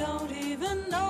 Don't even know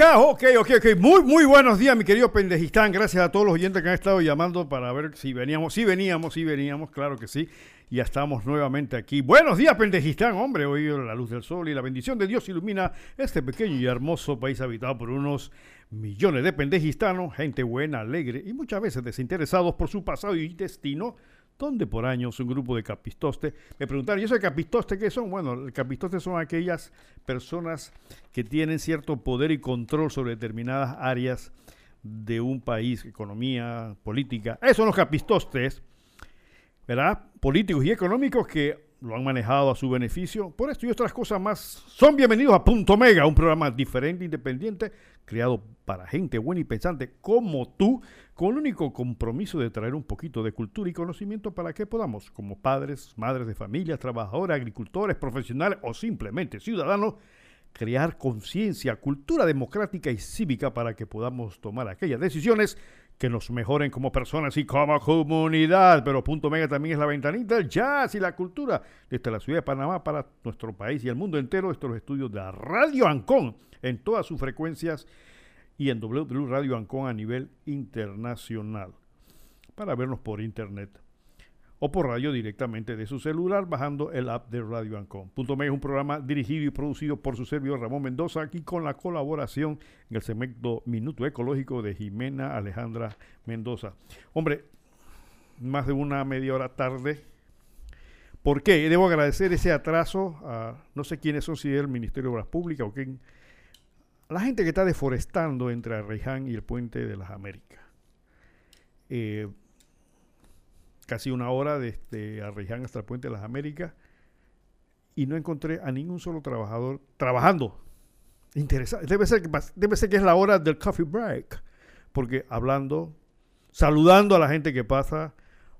Ok, ok, ok. Muy, muy buenos días, mi querido Pendejistán. Gracias a todos los oyentes que han estado llamando para ver si veníamos. Sí veníamos, sí veníamos, claro que sí. Ya estamos nuevamente aquí. Buenos días, Pendejistán. Hombre, hoy la luz del sol y la bendición de Dios ilumina este pequeño y hermoso país habitado por unos millones de pendejistanos, gente buena, alegre y muchas veces desinteresados por su pasado y destino donde por años un grupo de capistostes me preguntaron, ¿y eso de capistostes qué son? Bueno, el capistostes son aquellas personas que tienen cierto poder y control sobre determinadas áreas de un país, economía, política. Esos son los capistostes, ¿verdad? Políticos y económicos que lo han manejado a su beneficio. Por esto y otras cosas más, son bienvenidos a Punto Mega, un programa diferente, independiente, creado para gente buena y pensante como tú, con el único compromiso de traer un poquito de cultura y conocimiento para que podamos, como padres, madres de familia, trabajadores, agricultores, profesionales o simplemente ciudadanos, crear conciencia, cultura democrática y cívica para que podamos tomar aquellas decisiones que nos mejoren como personas y como comunidad. Pero Punto Mega también es la ventanita del jazz y la cultura desde la ciudad de Panamá para nuestro país y el mundo entero. Estos estudios de Radio Ancón en todas sus frecuencias y en W Radio Ancón a nivel internacional para vernos por internet o por radio directamente de su celular bajando el app de Radio Ancon. Punto Mega es un programa dirigido y producido por su servidor Ramón Mendoza, aquí con la colaboración en el segmento Minuto Ecológico de Jimena Alejandra Mendoza. Hombre, más de una media hora tarde. ¿Por qué? Debo agradecer ese atraso a no sé quiénes son, si es el Ministerio de Obras Públicas o quién. la gente que está deforestando entre Arreján y el Puente de las Américas. Eh, casi una hora desde Arreján hasta el Puente de las Américas y no encontré a ningún solo trabajador trabajando. Interesante. Debe ser, que, debe ser que es la hora del coffee break, porque hablando, saludando a la gente que pasa,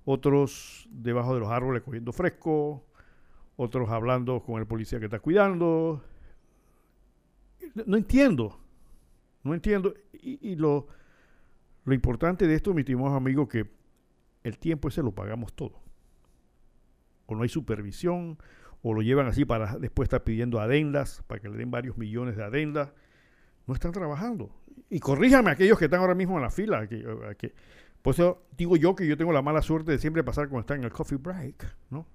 otros debajo de los árboles cogiendo fresco, otros hablando con el policía que está cuidando. No entiendo, no entiendo. Y, y lo, lo importante de esto, mi estimado amigo, que el tiempo ese lo pagamos todo. O no hay supervisión, o lo llevan así para después estar pidiendo adendas, para que le den varios millones de adendas. No están trabajando. Y corríjame aquellos que están ahora mismo en la fila. Que, que, por eso digo yo que yo tengo la mala suerte de siempre pasar cuando están en el coffee break, ¿no?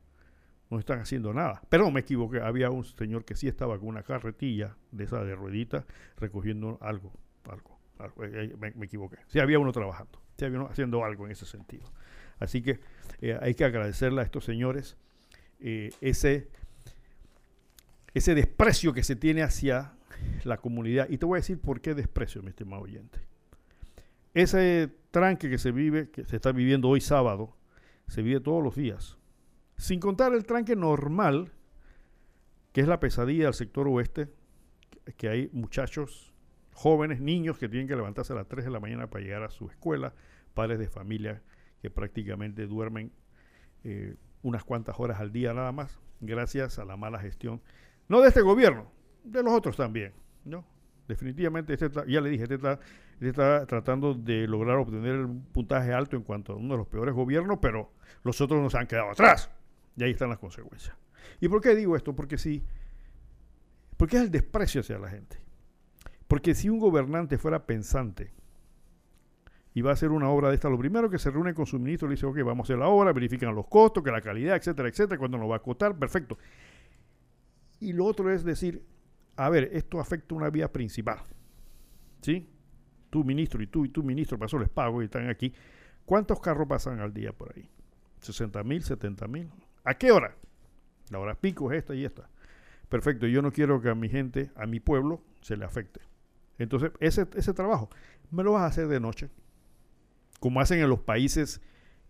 No están haciendo nada. Pero me equivoqué. Había un señor que sí estaba con una carretilla de esa de ruedita recogiendo algo. algo, algo. Eh, eh, me, me, equivoqué. Sí había uno trabajando. Sí había uno haciendo algo en ese sentido. Así que eh, hay que agradecerle a estos señores eh, ese, ese desprecio que se tiene hacia la comunidad. Y te voy a decir por qué desprecio, mi estimado oyente. Ese tranque que se vive, que se está viviendo hoy sábado, se vive todos los días. Sin contar el tranque normal, que es la pesadilla del sector oeste, que hay muchachos, jóvenes, niños que tienen que levantarse a las 3 de la mañana para llegar a su escuela, padres de familia que prácticamente duermen eh, unas cuantas horas al día nada más, gracias a la mala gestión, no de este gobierno, de los otros también, ¿no? Definitivamente, este ya le dije, este está, este está tratando de lograr obtener un puntaje alto en cuanto a uno de los peores gobiernos, pero los otros nos han quedado atrás. Y ahí están las consecuencias. ¿Y por qué digo esto? Porque si, porque es el desprecio hacia la gente. Porque si un gobernante fuera pensante, y va a hacer una obra de esta, lo primero que se reúne con su ministro le dice, ok, vamos a hacer la obra, verifican los costos, que la calidad, etcétera, etcétera, cuándo nos va a costar, perfecto. Y lo otro es decir, a ver, esto afecta una vía principal. ¿Sí? Tu ministro y tú y tu ministro, pasó les pago y están aquí. ¿Cuántos carros pasan al día por ahí? ¿60 mil, 70 mil? ¿A qué hora? La hora pico es esta y esta. Perfecto, yo no quiero que a mi gente, a mi pueblo, se le afecte. Entonces, ese, ese trabajo me lo vas a hacer de noche como hacen en los países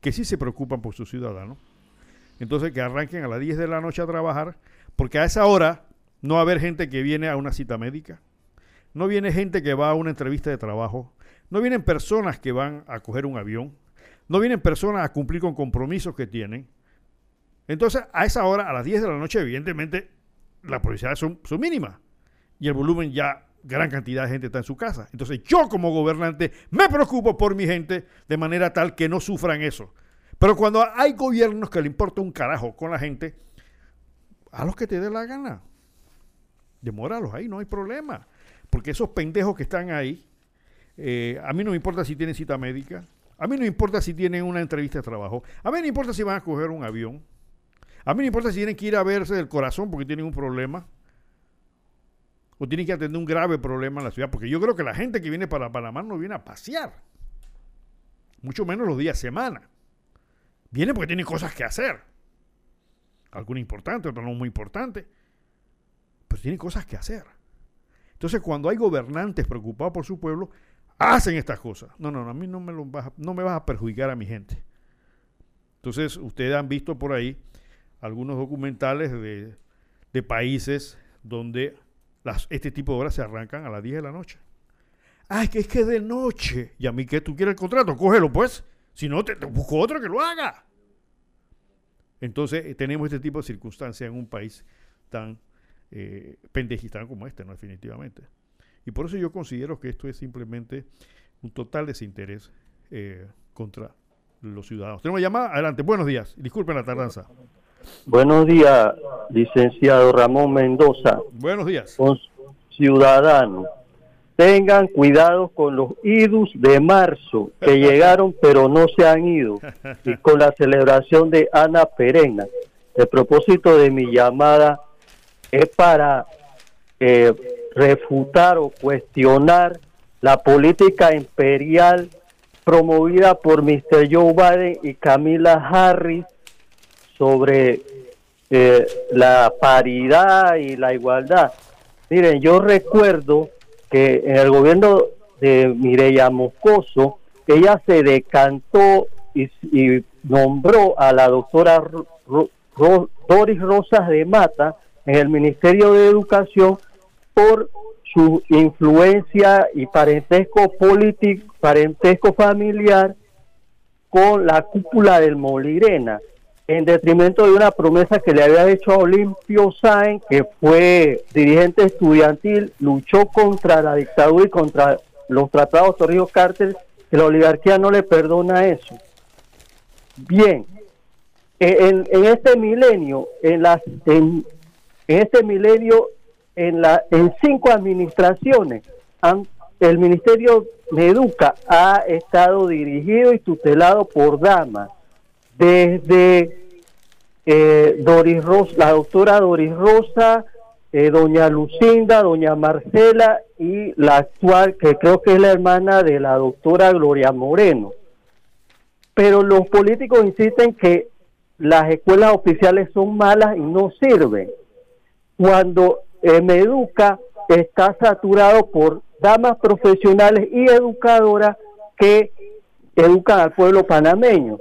que sí se preocupan por sus ciudadanos. Entonces que arranquen a las 10 de la noche a trabajar, porque a esa hora no va a haber gente que viene a una cita médica, no viene gente que va a una entrevista de trabajo, no vienen personas que van a coger un avión, no vienen personas a cumplir con compromisos que tienen. Entonces, a esa hora, a las 10 de la noche, evidentemente, las probabilidades son, son mínimas y el volumen ya gran cantidad de gente está en su casa. Entonces yo como gobernante me preocupo por mi gente de manera tal que no sufran eso. Pero cuando hay gobiernos que le importa un carajo con la gente, a los que te dé la gana. Demóralos ahí, no hay problema. porque esos pendejos que están ahí, eh, a mí no me importa si tienen cita médica, a mí no me importa si tienen una entrevista de trabajo, a mí no me importa si van a coger un avión, a mí no me importa si tienen que ir a verse del corazón porque tienen un problema, o tienen que atender un grave problema en la ciudad, porque yo creo que la gente que viene para Panamá no viene a pasear, mucho menos los días semana. Viene porque tiene cosas que hacer. Alguna importante, otra no muy importante. Pero tienen cosas que hacer. Entonces, cuando hay gobernantes preocupados por su pueblo, hacen estas cosas. No, no, no a mí no me, lo vas a, no me vas a perjudicar a mi gente. Entonces, ustedes han visto por ahí algunos documentales de países donde las, este tipo de obras se arrancan a las 10 de la noche. Es que es que de noche. Y a mí que tú quieres el contrato, cógelo pues. Si no, te, te busco otro que lo haga. Entonces, eh, tenemos este tipo de circunstancias en un país tan eh, pendejistán como este, ¿no? Definitivamente. Y por eso yo considero que esto es simplemente un total desinterés eh, contra los ciudadanos. Tenemos llamada, adelante, buenos días, disculpen la tardanza. Buenos días, licenciado Ramón Mendoza, Buenos días. con ciudadanos. Tengan cuidado con los idus de marzo que llegaron pero no se han ido y con la celebración de Ana Perena. El propósito de mi llamada es para eh, refutar o cuestionar la política imperial promovida por Mr. Joe Biden y Camila Harris sobre eh, la paridad y la igualdad. Miren, yo recuerdo que en el gobierno de Mireya Moscoso, ella se decantó y, nombró a la doctora Doris Rosas de Mata en el Ministerio de Educación por su influencia y parentesco político, parentesco familiar con la cúpula del Molirena, en detrimento de una promesa que le había hecho a Olimpio Sáenz, que fue dirigente estudiantil, luchó contra la dictadura y contra los tratados Torrijos Carter, que la oligarquía no le perdona eso. Bien, eh, en, en este milenio, en las en, este milenio, en la en cinco administraciones, el Ministerio de Educa ha estado dirigido y tutelado por damas, desde eh, Doris Rosa, la doctora Doris Rosa, eh, doña Lucinda, doña Marcela y la actual, que creo que es la hermana de la doctora Gloria Moreno. Pero los políticos insisten que las escuelas oficiales son malas y no sirven. Cuando eh, Meduca está saturado por damas profesionales y educadoras que educan al pueblo panameño.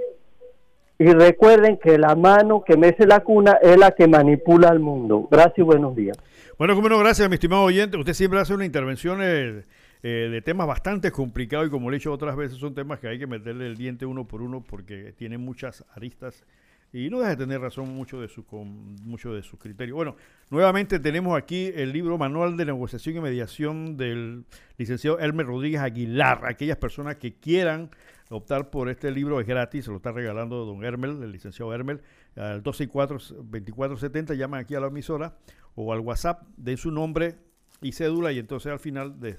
Y recuerden que la mano que mece la cuna es la que manipula al mundo. Gracias y buenos días. Bueno, como no, gracias, mi estimado oyente. Usted siempre hace una intervención eh, eh, de temas bastante complicados y como le he dicho otras veces, son temas que hay que meterle el diente uno por uno porque tienen muchas aristas y no deja de tener razón mucho de su con, mucho de sus criterios. Bueno, nuevamente tenemos aquí el libro Manual de Negociación y Mediación del licenciado Elmer Rodríguez Aguilar. Aquellas personas que quieran optar por este libro es gratis, se lo está regalando don Hermel, el licenciado Hermel, al 264-2470, llaman aquí a la emisora o al WhatsApp, den su nombre y cédula y entonces al final de-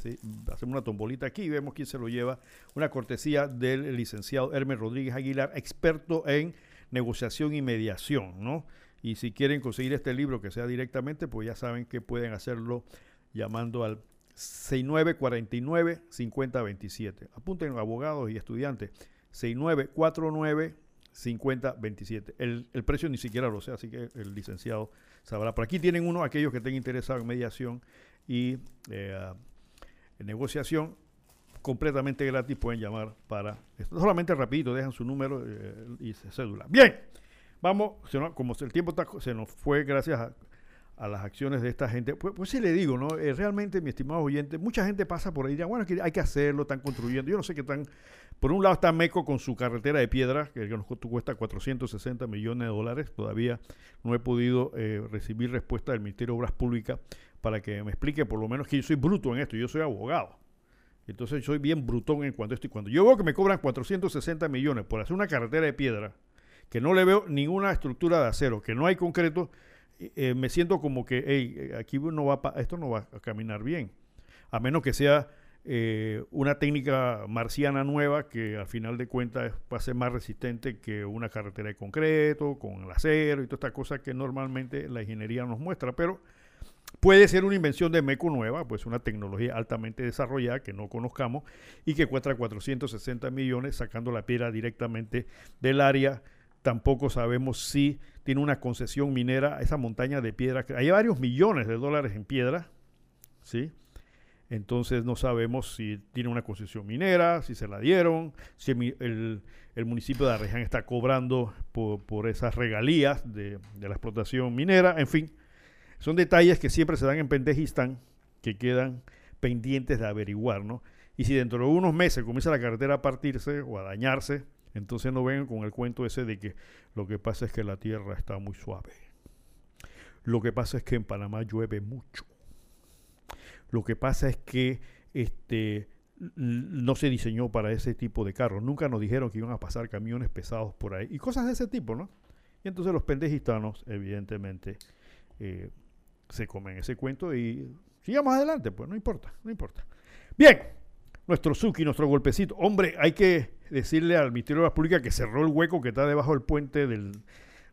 hacemos una tombolita aquí y vemos quién se lo lleva, una cortesía del licenciado Hermel Rodríguez Aguilar, experto en negociación y mediación, ¿no? Y si quieren conseguir este libro que sea directamente, pues ya saben que pueden hacerlo llamando al 6949-5027. Apunten abogados y estudiantes. 6949-5027. El, el precio ni siquiera lo sé, así que el licenciado sabrá. Por aquí tienen uno, aquellos que estén interesados en mediación y eh, negociación, completamente gratis, pueden llamar para esto. Solamente rapidito, dejan su número eh, y cédula. Bien, vamos, como el tiempo está- se nos fue gracias a, a las acciones de esta gente. Pues, pues sí le digo, ¿no? Eh, realmente, mi estimado oyente, mucha gente pasa por ahí y dirá, bueno, hay que hacerlo, están construyendo. Yo no sé qué tan... Por un lado está Meco con su carretera de piedra, que nos cu- cuesta 460 millones de dólares. Todavía no he podido eh, recibir respuesta del Ministerio de Obras Públicas para que me explique por lo menos que yo soy bruto en esto, yo soy abogado. Entonces soy bien brutón en cuanto a esto. Y cuando yo veo que me cobran 460 millones por hacer una carretera de piedra, que no le veo ninguna estructura de acero, que no hay concreto, eh, me siento como que hey, eh, aquí no va esto no va a caminar bien. a menos que sea eh, una técnica marciana nueva que al final de cuentas va a ser más resistente que una carretera de concreto, con el acero y toda esta cosa que normalmente la ingeniería nos muestra, pero puede ser una invención de MECO nueva, pues una tecnología altamente desarrollada que no conozcamos y que cuesta 460 millones sacando la piedra directamente del área. Tampoco sabemos si tiene una concesión minera, esa montaña de piedra. Hay varios millones de dólares en piedra, ¿sí? Entonces no sabemos si tiene una concesión minera, si se la dieron, si el, municipio de Arreján está cobrando por, esas regalías de, la explotación minera, en fin. Son detalles que siempre se dan en Pendejistán que quedan pendientes de averiguar, ¿no? Y si dentro de unos meses comienza la carretera a partirse o a dañarse, entonces no vengan con el cuento ese de que lo que pasa es que la tierra está muy suave. Lo que pasa es que en Panamá llueve mucho. Lo que pasa es que este, no se diseñó para ese tipo de carros. Nunca nos dijeron que iban a pasar camiones pesados por ahí y cosas de ese tipo, ¿no? Y entonces los pendejistanos, evidentemente, eh, se comen ese cuento y sigamos adelante, pues no importa, no importa. Bien, nuestro Suki, nuestro golpecito. Hombre, hay que decirle al Ministerio de la Pública que cerró el hueco que está debajo del puente del,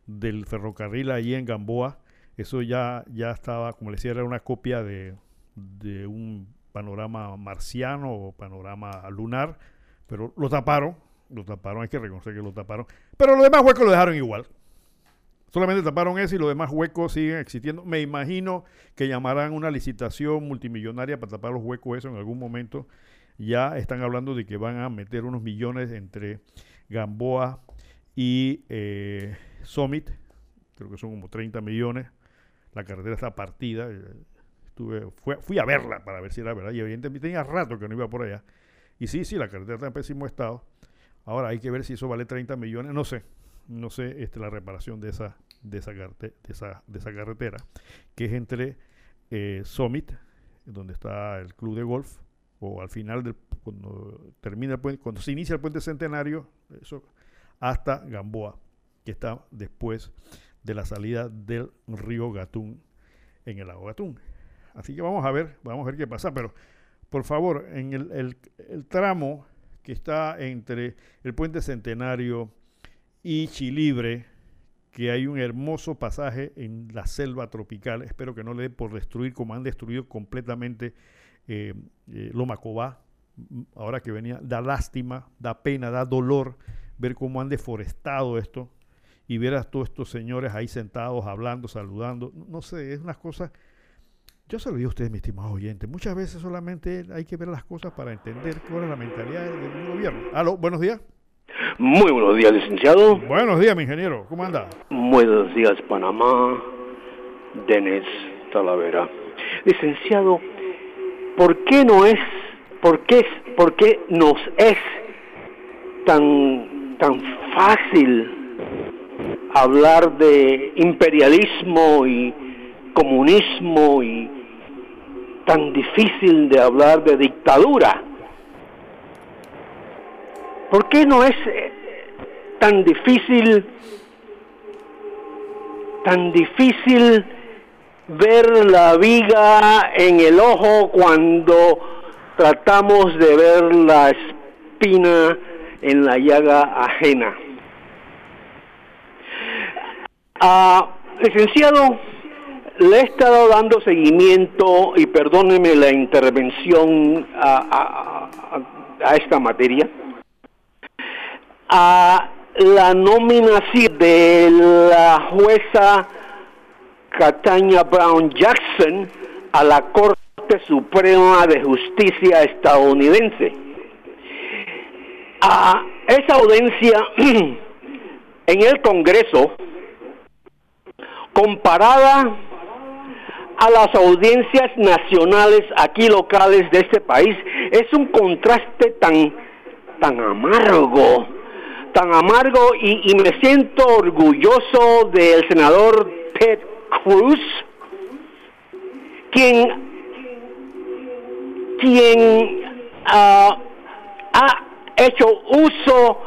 del ferrocarril allí en Gamboa. Eso ya, ya estaba, como le decía, era una copia de de un panorama marciano o panorama lunar, pero lo taparon, lo taparon, hay que reconocer que lo taparon, pero los demás huecos lo dejaron igual. Solamente taparon eso y los demás huecos siguen existiendo. Me imagino que llamarán una licitación multimillonaria para tapar los huecos eso en algún momento. Ya están hablando de que van a meter unos millones entre Gamboa y eh, Summit. Creo que son como 30 millones. La carretera está partida fui a verla para ver si era verdad y evidentemente tenía rato que no iba por allá. Y sí, sí, la carretera está en pésimo estado. Ahora hay que ver si eso vale 30 millones, no sé, no sé este, la reparación de esa, de esa, de esa, de esa carretera, que es entre eh, Summit, donde está el club de golf, o al final del, cuando termina el puente, cuando se inicia el puente centenario, eso, hasta Gamboa, que está después de la salida del río Gatún en el lago Gatún. Así que vamos a ver, vamos a ver qué pasa. Pero, por favor, en el, tramo que está entre el puente Centenario y Chilibre, que hay un hermoso pasaje en la selva tropical. Espero que no le dé por destruir como han destruido completamente eh, eh, Lomacobá. Ahora que venía, da lástima, da pena, da dolor ver cómo han deforestado esto y ver a todos estos señores ahí sentados, hablando, saludando. No sé, es unas cosas yo se lo digo a ustedes, mis estimados oyentes, muchas veces solamente hay que ver las cosas para entender cuál es la mentalidad del gobierno. Aló, buenos días. Muy buenos días, licenciado. Buenos días, mi ingeniero. ¿Cómo anda? Buenos días, Panamá. Denis Talavera. Licenciado, ¿por qué no es, por qué, por qué nos es tan, tan fácil hablar de imperialismo y comunismo y tan difícil de hablar de dictadura? ¿Por qué no es eh, tan difícil, tan difícil ver la viga en el ojo cuando tratamos de ver la espina en la llaga ajena? Ah, licenciado, le he estado dando seguimiento, y perdóneme la intervención a, esta materia, a la nominación de la jueza Catania Brown Jackson a la Corte Suprema de Justicia estadounidense. A esa audiencia en el Congreso, comparada a las audiencias nacionales aquí locales de este país es un contraste tan tan amargo tan amargo y, me siento orgulloso del senador Ted Cruz quien quien ah, ha hecho uso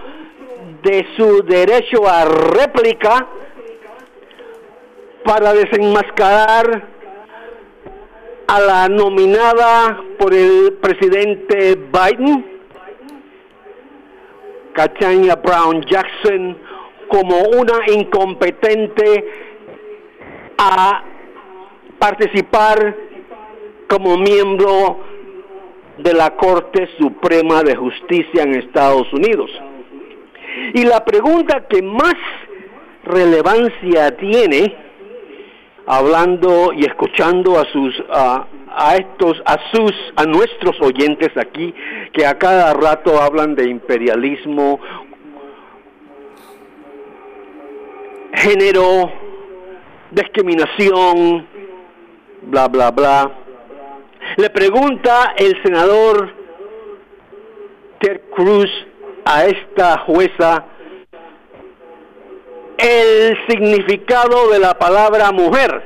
de su derecho a réplica para desenmascarar a la nominada por el presidente Biden, Katanya Brown Jackson, como una incompetente a participar como miembro de la Corte Suprema de Justicia en Estados Unidos. Y la pregunta que más relevancia tiene, hablando y escuchando a sus a, a estos a sus a nuestros oyentes aquí que a cada rato hablan de imperialismo, género, discriminación, bla bla bla. Le pregunta el senador Ted Cruz a esta jueza el significado de la palabra mujer.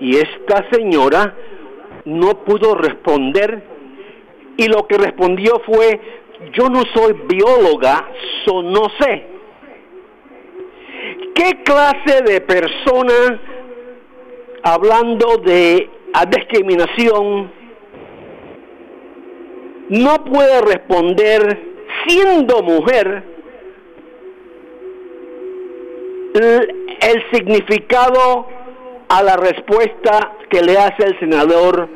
Y esta señora no pudo responder y lo que respondió fue, yo no soy bióloga, so no sé. ¿Qué clase de persona, hablando de discriminación, no puede responder siendo mujer el significado a la respuesta que le hace el senador,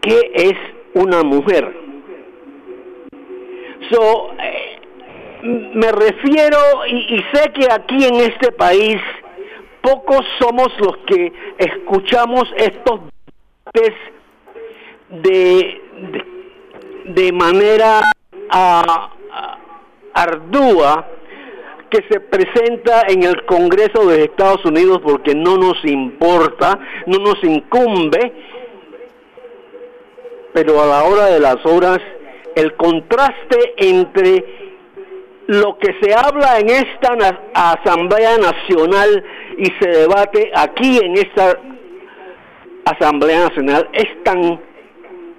¿qué es una mujer? So, eh, me refiero y, y, sé que aquí en este país pocos somos los que escuchamos estos de, de, de manera ardua que se presenta en el Congreso de Estados Unidos porque no nos importa, no nos incumbe, pero a la hora de las horas el contraste entre lo que se habla en esta Asamblea Nacional y se debate aquí en esta Asamblea Nacional es tan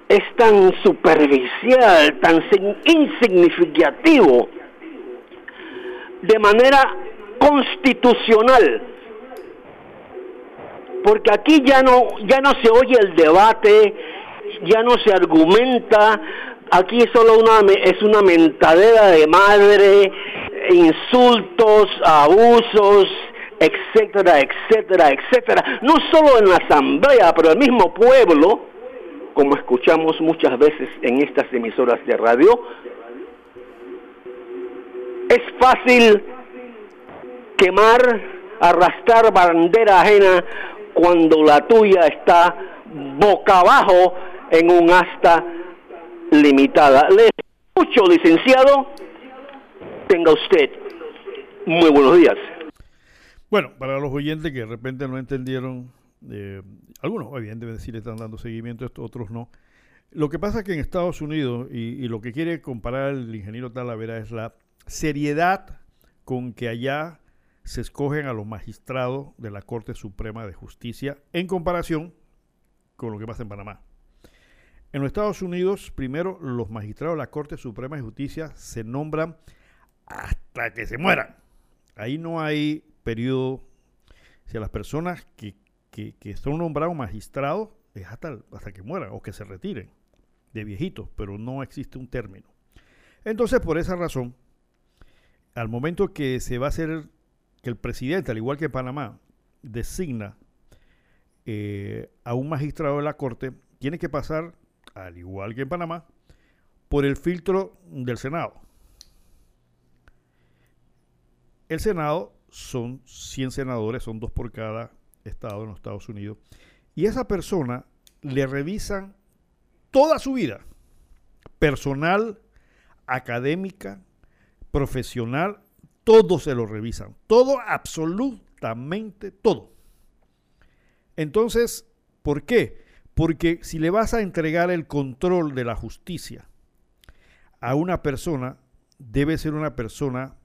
es tan superficial, tan insignificativo de manera constitucional. Porque aquí ya no ya no se oye el debate ya no se argumenta aquí solo una es una mentadera de madre insultos abusos etcétera etcétera etcétera. No solo en la asamblea pero el mismo pueblo como escuchamos muchas veces en estas emisoras de radio es fácil quemar, arrastrar bandera ajena cuando la tuya está boca abajo en un asta limitada. Le escucho, licenciado. Tenga usted muy buenos días. Bueno, para los oyentes que de repente no entendieron, eh, algunos evidentemente sí le están dando seguimiento, estos otros no. Lo que pasa es que en Estados Unidos, y, y lo que quiere comparar el ingeniero Talavera es la seriedad con que allá se escogen a los magistrados de la Corte Suprema de Justicia en comparación con lo que pasa en Panamá. En los Estados Unidos, primero, los magistrados de la Corte Suprema de Justicia se nombran hasta que se mueran. Ahí no hay periodo. Si a las personas que, que, que son nombrados magistrados es hasta, hasta que mueran o que se retiren de viejitos, pero no existe un término. Entonces, por esa razón, al momento que se va a hacer, que el presidente, al igual que Panamá, designa eh, a un magistrado de la Corte, tiene que pasar, al igual que en Panamá, por el filtro del Senado. El Senado son 100 senadores, son dos por cada estado en los Estados Unidos, y esa persona le revisan toda su vida, personal, académica, profesional, todo se lo revisan. Todo, absolutamente todo. Entonces, ¿por qué? Porque si le vas a entregar el control de la justicia a una persona, debe ser una persona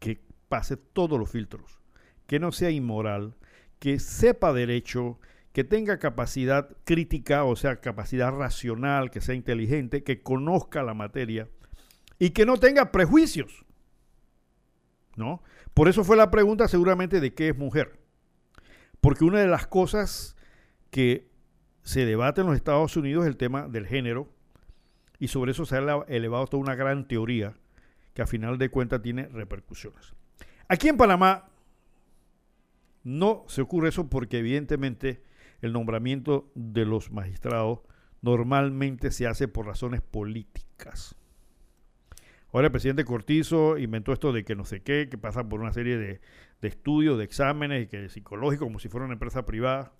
que pase todos los filtros, que no sea inmoral, que sepa derecho, que tenga capacidad crítica, o sea, capacidad racional, que sea inteligente, que conozca la materia y que no tenga prejuicios. ¿No? Por eso fue la pregunta seguramente de qué es mujer. Porque una de las cosas que se debate en los Estados Unidos el tema del género y sobre eso se ha elevado toda una gran teoría que a final de cuentas tiene repercusiones. Aquí en Panamá no se ocurre eso porque evidentemente el nombramiento de los magistrados normalmente se hace por razones políticas. Ahora el presidente Cortizo inventó esto de que no sé qué, que pasa por una serie de, estudios, de exámenes, y que es psicológico, como si fuera una empresa privada.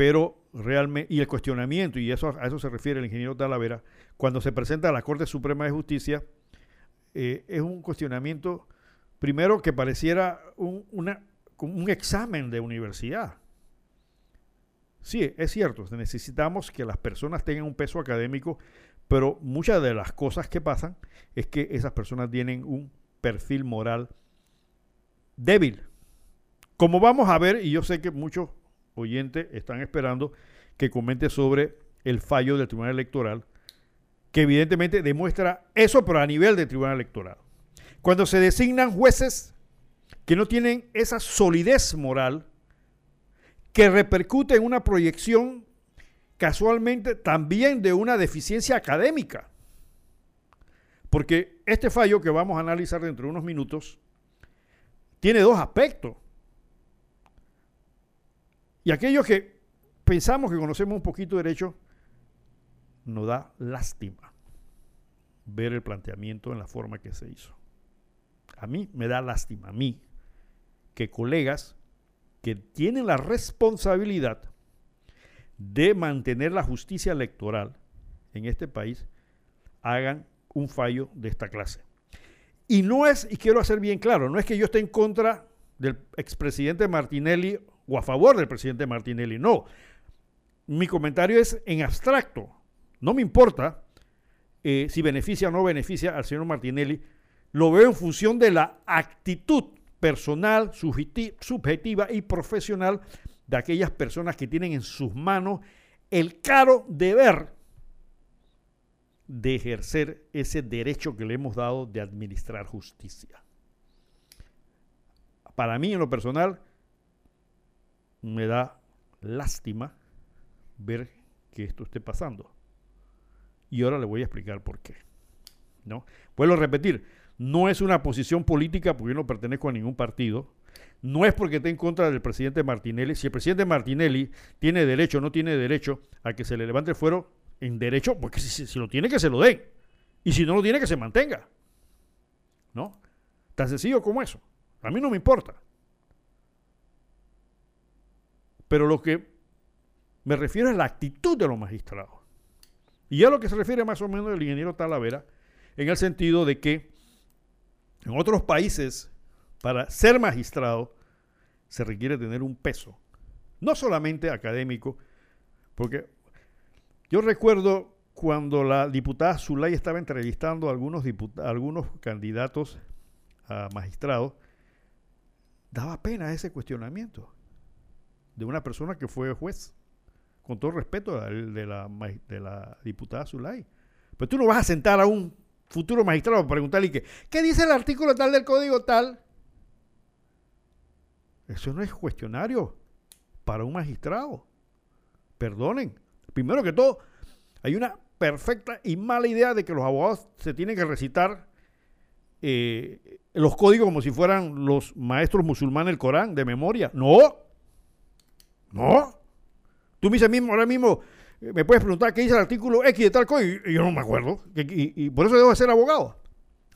Pero realmente, y el cuestionamiento, y eso, a eso se refiere el ingeniero Talavera, cuando se presenta a la Corte Suprema de Justicia, eh, es un cuestionamiento, primero que pareciera un, un examen de universidad. Sí, es cierto, necesitamos que las personas tengan un peso académico, pero muchas de las cosas que pasan es que esas personas tienen un perfil moral débil. Como vamos a ver, y yo sé que muchos oyentes están esperando que comente sobre el fallo del Tribunal Electoral, que evidentemente demuestra eso, pero a nivel del Tribunal Electoral. Cuando se designan jueces que no tienen esa solidez moral, que repercute en una proyección casualmente también de una deficiencia académica. Porque este fallo que vamos a analizar dentro de unos minutos tiene dos aspectos. Y aquellos que pensamos que conocemos un poquito de derecho, nos da lástima ver el planteamiento en la forma que se hizo. A mí me da lástima, a mí, que colegas que tienen la responsabilidad de mantener la justicia electoral en este país hagan un fallo de esta clase. Y no es, y quiero hacer bien claro, no es que yo esté en contra del expresidente Martinelli o a favor del presidente Martinelli, no. Mi comentario es en abstracto. No me importa eh, si beneficia o no beneficia al señor Martinelli. Lo veo en función de la actitud personal, subjetiva y profesional de aquellas personas que tienen en sus manos el caro deber de ejercer ese derecho que le hemos dado de administrar justicia. Para mí, en lo personal, me da lástima ver que esto esté pasando. Y ahora le voy a explicar por qué. ¿no? Vuelvo a repetir, no es una posición política porque yo no pertenezco a ningún partido. No es porque esté en contra del presidente Martinelli. Si el presidente Martinelli tiene derecho o no tiene derecho a que se le levante el fuero en derecho, porque si, lo tiene que se lo den. Y si no lo tiene que se mantenga. ¿No? Tan sencillo como eso. A mí no me importa. Pero lo que me refiero es la actitud de los magistrados. Y a lo que se refiere más o menos el ingeniero Talavera, en el sentido de que en otros países, para ser magistrado, se requiere tener un peso, no solamente académico, porque yo recuerdo cuando la diputada Zulay estaba entrevistando a algunos, algunos candidatos a magistrados, daba pena ese cuestionamiento de una persona que fue juez, con todo respeto de la, de la diputada Zulay. Pero tú no vas a sentar a un futuro magistrado preguntarle que, ¿qué dice el artículo tal del código tal? Eso no es cuestionario para un magistrado. Perdonen. Primero que todo, hay una perfecta y mala idea de que los abogados se tienen que recitar eh, los códigos como si fueran los maestros musulmanes del Corán de memoria. No. No. Tú me dices mismo, ahora mismo, me puedes preguntar qué dice el artículo X de tal código y, yo no me acuerdo. Y, por eso debo ser abogado.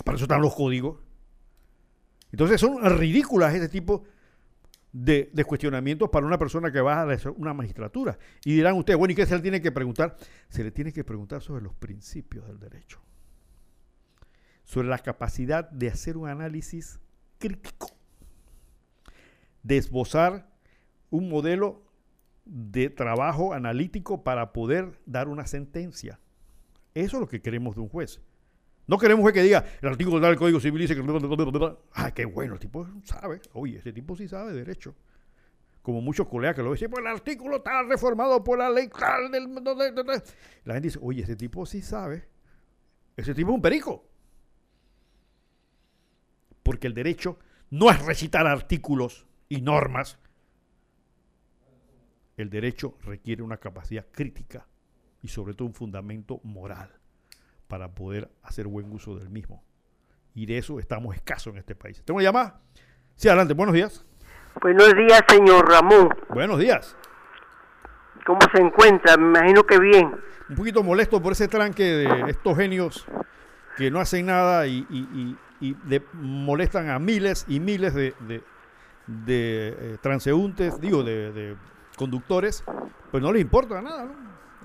Para eso están los códigos. Entonces son ridículas este tipo de, cuestionamientos para una persona que va a una magistratura. Y dirán ustedes, bueno, ¿y qué se le tiene que preguntar? Se le tiene que preguntar sobre los principios del derecho. Sobre la capacidad de hacer un análisis crítico. De esbozar un modelo de trabajo analítico para poder dar una sentencia. Eso es lo que queremos de un juez. No queremos un juez que diga, el artículo del Código Civil dice que... Ah, qué bueno, el tipo sabe. Oye, este tipo sí sabe derecho. Como muchos colegas que lo dicen, pues el artículo está reformado por la ley del... La gente dice, oye, ese tipo sí sabe. Ese tipo es un perico. Porque el derecho no es recitar artículos y normas el derecho requiere una capacidad crítica y sobre todo un fundamento moral para poder hacer buen uso del mismo. Y de eso estamos escasos en este país. ¿Tengo llamada? Sí, adelante, buenos días. Buenos días, señor Ramón. Buenos días. ¿Cómo se encuentra? Me imagino que bien. Un poquito molesto por ese tranque de estos genios que no hacen nada y, y- y- y de- molestan a miles y miles de, de- de, eh, transeúntes, digo, de conductores, pues no les importa nada.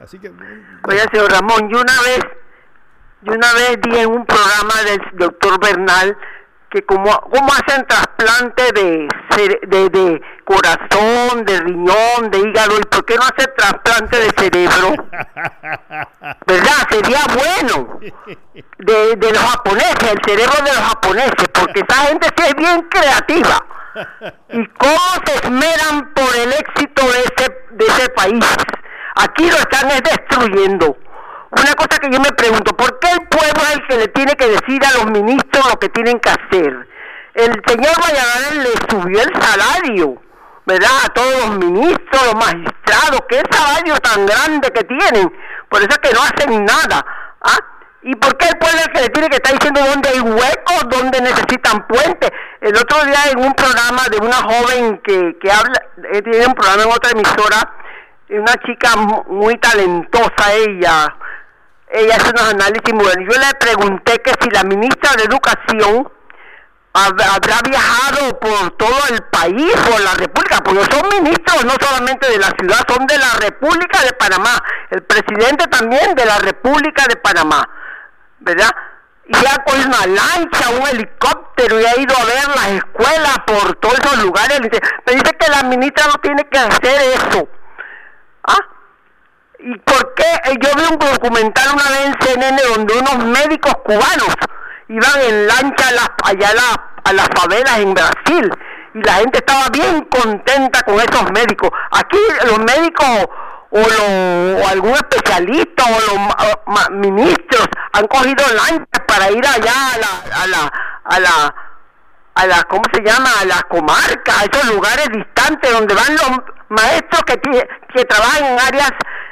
Así que... Oiga, señor Ramón, yo una vez, yo una vez di en un programa del doctor Bernal que como, como hacen trasplante de, de, de corazón, de riñón, de hígado, ¿y por qué no hacer trasplante de cerebro? ¿Verdad? Sería bueno de, de los japoneses, el cerebro de los japoneses, porque esa gente sí es bien creativa. ¿Y cómo se esmeran por el éxito de ese, de ese país? Aquí lo están es destruyendo. Una cosa que yo me pregunto, ¿por qué el pueblo es el que le tiene que decir a los ministros lo que tienen que hacer? El señor Valladares le subió el salario, ¿verdad? A todos los ministros, los magistrados, qué salario tan grande que tienen. Por eso es que no hacen nada. ¿ah? ¿Y por qué el pueblo que le tiene que estar diciendo dónde hay huecos, dónde necesitan puentes? El otro día en un programa de una joven que, que habla, eh, tiene un programa en otra emisora, una chica mu- muy talentosa ella, ella hace unos análisis muy buenos. Yo le pregunté que si la ministra de Educación habrá viajado por todo el país, por la República, porque son ministros no solamente de la ciudad, son de la República de Panamá, el presidente también de la República de Panamá, ¿verdad? Y ha cogido una lancha, un helicóptero y ha ido a ver las escuelas por todos esos lugares. Me dice que la ministra no tiene que hacer eso. ¿Ah? ¿Y por qué? Eh, Yo vi un documental una vez en CNN donde unos médicos cubanos iban en lancha a las, allá a, la- a las favelas en Brasil y la gente estaba bien contenta con esos médicos. Aquí los médicos o, lo- algún especialista o los ministros han cogido lanchas para ir allá a la, a la, a la a la, ¿cómo se llama? A la comarca, a esos lugares distantes donde van los maestros que, que trabajan en áreas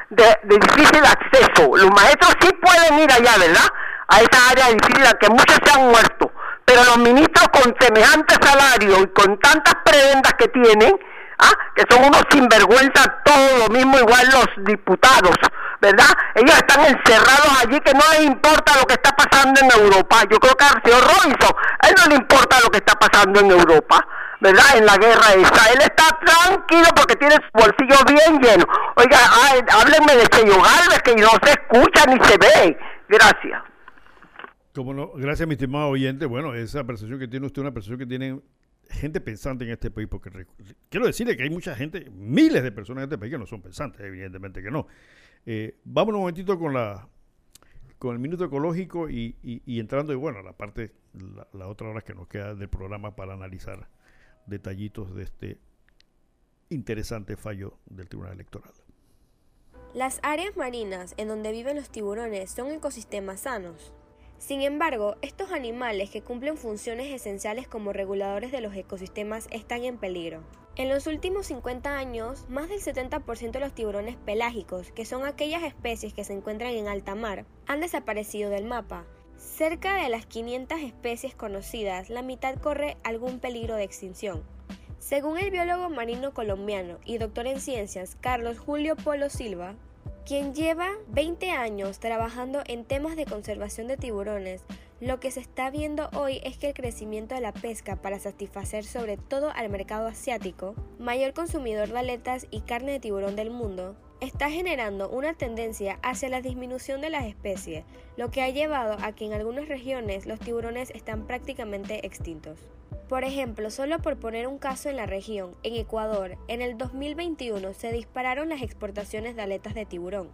de difícil acceso. Los maestros sí pueden ir allá, ¿verdad? A esa área difícil, que muchos se han muerto. Pero los ministros con semejante salario y con tantas prebendas que tienen, ¿ah? que son unos sinvergüenzas, todo lo mismo igual los diputados, ¿verdad? Ellos están encerrados allí que no les importa lo que está pasando en Europa. Yo creo que al señor Robinson, a él no le importa lo que está pasando en Europa, ¿verdad? En la guerra esa. Él está tranquilo porque tiene su bolsillo bien lleno. Oiga, ay, háblenme de Cheyo Galvez que no se escucha ni se ve. Gracias. Gracias mi estimado oyente. Bueno, esa percepción que tiene usted, una percepción que tiene gente pensante en este país, porque quiero decirle que hay mucha gente, miles de personas en este país que no son pensantes, evidentemente que no. Eh, vamos un momentito con la con el minuto ecológico y entrando, y bueno, la parte, la, la otra hora que nos queda del programa para analizar detallitos de este interesante fallo del Tribunal Electoral. Las áreas marinas en donde viven los tiburones son ecosistemas sanos. Sin embargo, estos animales que cumplen funciones esenciales como reguladores de los ecosistemas están en peligro. En los últimos 50 años, más del 70% de los tiburones pelágicos, que son aquellas especies que se encuentran en alta mar, han desaparecido del mapa. Cerca de las 500 especies conocidas, la mitad corre algún peligro de extinción. Según el biólogo marino colombiano y doctor en ciencias Carlos Julio Polo Silva, quien lleva 20 años trabajando en temas de conservación de tiburones, lo que se está viendo hoy es que el crecimiento de la pesca para satisfacer sobre todo al mercado asiático, mayor consumidor de aletas y carne de tiburón del mundo, está generando una tendencia hacia la disminución de las especies, lo que ha llevado a que en algunas regiones los tiburones están prácticamente extintos. Por ejemplo, solo por poner un caso en la región, en Ecuador, en el 2021 se dispararon las exportaciones de aletas de tiburón.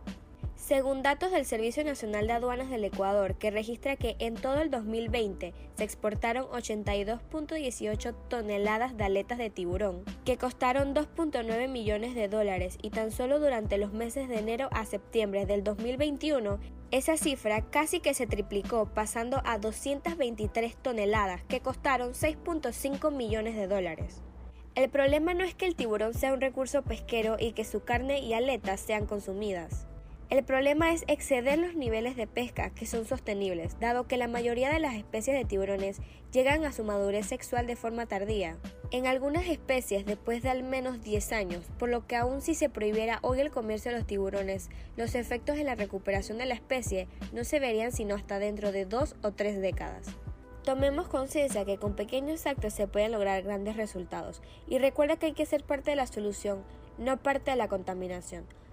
Según datos del Servicio Nacional de Aduanas del Ecuador, que registra que en todo el 2020 se exportaron 82.18 toneladas de aletas de tiburón, que costaron 2.9 millones de dólares y tan solo durante los meses de enero a septiembre del 2021, esa cifra casi que se triplicó pasando a 223 toneladas, que costaron 6.5 millones de dólares. El problema no es que el tiburón sea un recurso pesquero y que su carne y aletas sean consumidas. El problema es exceder los niveles de pesca que son sostenibles, dado que la mayoría de las especies de tiburones llegan a su madurez sexual de forma tardía. En algunas especies después de al menos 10 años, por lo que aun si se prohibiera hoy el comercio de los tiburones, los efectos en la recuperación de la especie no se verían sino hasta dentro de dos o tres décadas. Tomemos conciencia que con pequeños actos se pueden lograr grandes resultados y recuerda que hay que ser parte de la solución, no parte de la contaminación.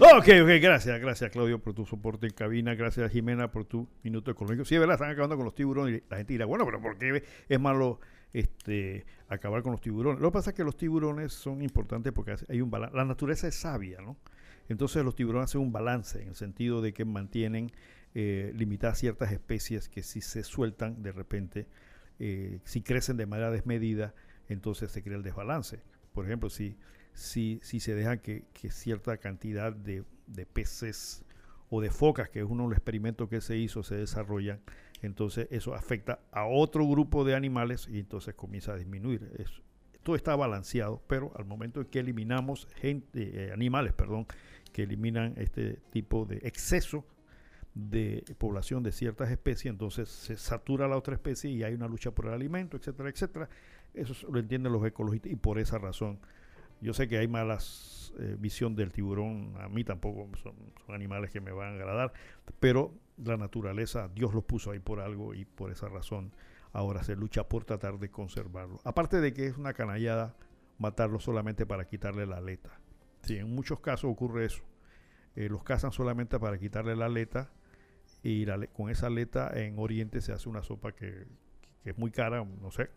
Ok, ok, gracias, gracias Claudio por tu soporte en cabina, gracias Jimena por tu minuto económico. Sí, es verdad, están acabando con los tiburones y la gente dirá, bueno, pero ¿por qué es malo este, acabar con los tiburones? Lo que pasa es que los tiburones son importantes porque hay un balance, la naturaleza es sabia, ¿no? Entonces los tiburones hacen un balance en el sentido de que mantienen eh, limitadas ciertas especies que si se sueltan de repente, eh, si crecen de manera desmedida, entonces se crea el desbalance. Por ejemplo, si si, si se deja que, cierta cantidad de, peces o de focas, que es uno de los experimentos que se hizo, se desarrollan, entonces eso afecta a otro grupo de animales y entonces comienza a disminuir. Todo está balanceado, pero al momento en que eliminamos gente, eh, animales, perdón, que eliminan este tipo de exceso de población de ciertas especies, entonces se satura la otra especie y hay una lucha por el alimento, etcétera, etcétera. Eso lo entienden los ecologistas y por esa razón yo sé que hay malas eh, visión del tiburón, a mí tampoco son, animales que me van a agradar, pero la naturaleza, Dios los puso ahí por algo y por esa razón ahora se lucha por tratar de conservarlo. Aparte de que es una canallada matarlo solamente para quitarle la aleta. Sí, en muchos casos ocurre eso. Eh, los cazan solamente para quitarle la aleta y con esa aleta en Oriente se hace una sopa que es muy cara, no sé,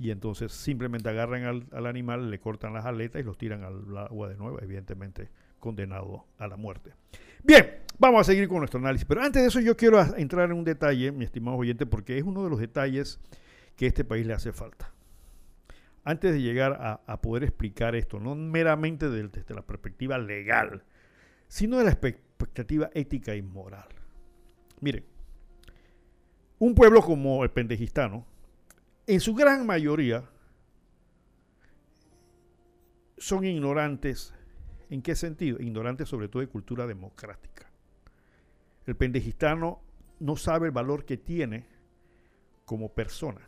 y entonces simplemente agarran al, animal, le cortan las aletas y los tiran al agua de nuevo, evidentemente condenado a la muerte. Bien, vamos a seguir con nuestro análisis, pero antes de eso yo quiero entrar en un detalle, mi estimado oyente, porque es uno de los detalles que a este país le hace falta. Antes de llegar a, poder explicar esto, no meramente desde la perspectiva legal, sino de la expectativa ética y moral. Miren, un pueblo como el pendejistano, en su gran mayoría son ignorantes. ¿En qué sentido? Ignorantes sobre todo de cultura democrática. El pendejistano no sabe el valor que tiene como persona.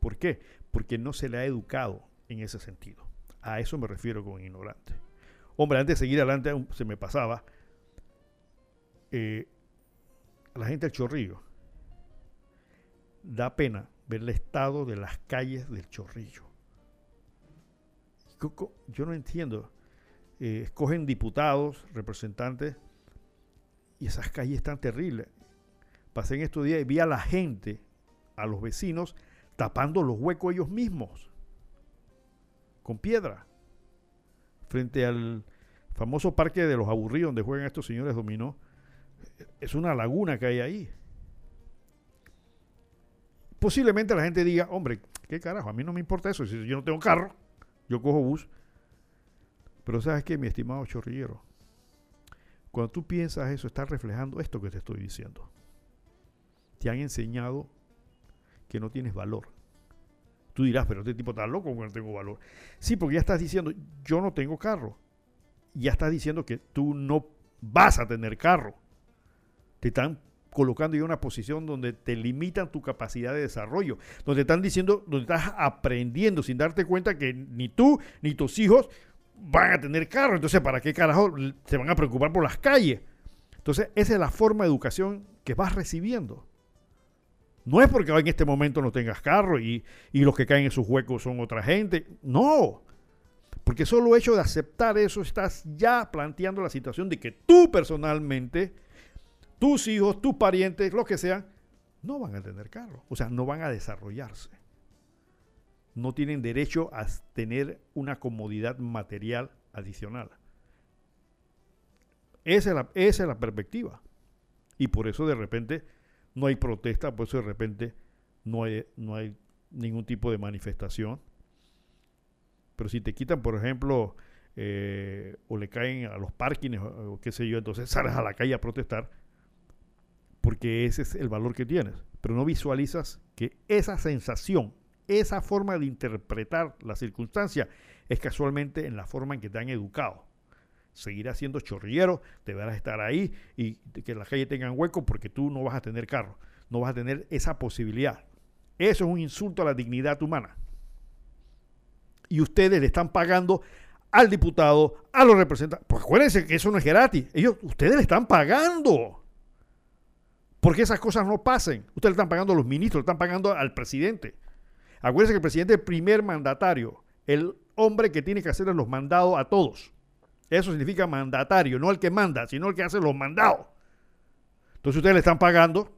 ¿Por qué? Porque no se le ha educado en ese sentido. A eso me refiero con ignorante. Hombre, antes de seguir adelante, se me pasaba. Eh, la gente del chorrillo da pena ver el estado de las calles del Chorrillo. Yo no entiendo. Eh, escogen diputados, representantes, y esas calles están terribles. Pasé en estos días y vi a la gente, a los vecinos, tapando los huecos ellos mismos, con piedra, frente al famoso parque de los aburridos donde juegan estos señores dominó. Es una laguna que hay ahí posiblemente la gente diga, hombre, ¿qué carajo? A mí no me importa eso. Si yo no tengo carro, yo cojo bus. Pero sabes qué, mi estimado chorrillero, cuando tú piensas eso, estás reflejando esto que te estoy diciendo. Te han enseñado que no tienes valor. Tú dirás, pero este tipo está loco porque no tengo valor. Sí, porque ya estás diciendo, yo no tengo carro. Ya estás diciendo que tú no vas a tener carro. Te están colocando en una posición donde te limitan tu capacidad de desarrollo, donde están diciendo, donde estás aprendiendo sin darte cuenta que ni tú ni tus hijos van a tener carro. Entonces, ¿para qué carajo se van a preocupar por las calles? Entonces, esa es la forma de educación que vas recibiendo. No es porque en este momento no tengas carro y, y los que caen en sus huecos son otra gente. No. Porque solo hecho de aceptar eso estás ya planteando la situación de que tú personalmente tus hijos, tus parientes, lo que sean, no van a tener carro. O sea, no van a desarrollarse. No tienen derecho a tener una comodidad material adicional. Esa es la, esa es la perspectiva. Y por eso de repente no hay protesta, por eso de repente no hay, no hay ningún tipo de manifestación. Pero si te quitan, por ejemplo, eh, o le caen a los parkings o, o qué sé yo, entonces sales a la calle a protestar porque ese es el valor que tienes. Pero no visualizas que esa sensación, esa forma de interpretar la circunstancia es casualmente en la forma en que te han educado. Seguirás siendo chorrillero, deberás estar ahí y que la calle tengan hueco porque tú no vas a tener carro, no vas a tener esa posibilidad. Eso es un insulto a la dignidad humana. Y ustedes le están pagando al diputado, a los representantes. Pues acuérdense que eso no es gratis. Ellos, ustedes le están pagando. Porque esas cosas no pasen. Ustedes le están pagando a los ministros, le están pagando al presidente. Acuérdense que el presidente es el primer mandatario, el hombre que tiene que hacerle los mandados a todos. Eso significa mandatario, no el que manda, sino el que hace los mandados. Entonces ustedes le están pagando.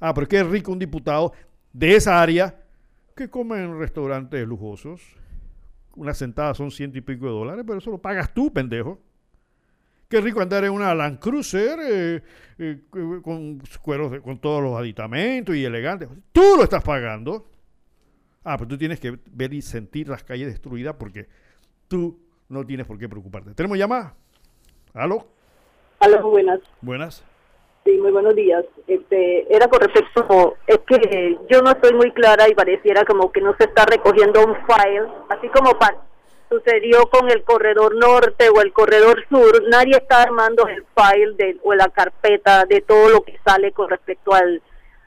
Ah, pero es rico un diputado de esa área que come en restaurantes lujosos. Unas sentadas son ciento y pico de dólares, pero eso lo pagas tú, pendejo. Qué rico andar en una Land Cruiser eh, eh, con cueros, de- con todos los aditamentos y elegante. Tú lo estás pagando. Ah, pero tú tienes que ver y sentir las calles destruidas porque tú no tienes por qué preocuparte. ¿Tenemos llamada? ¿Aló? Muy buenas. Buenas. Sí, muy buenos días. Este, era con respecto, es que yo no estoy muy clara y pareciera como que no se está recogiendo un file, así como pa- sucedió con el corredor norte o el corredor sur, nadie está armando el file de, o la carpeta de todo lo que sale con respecto al,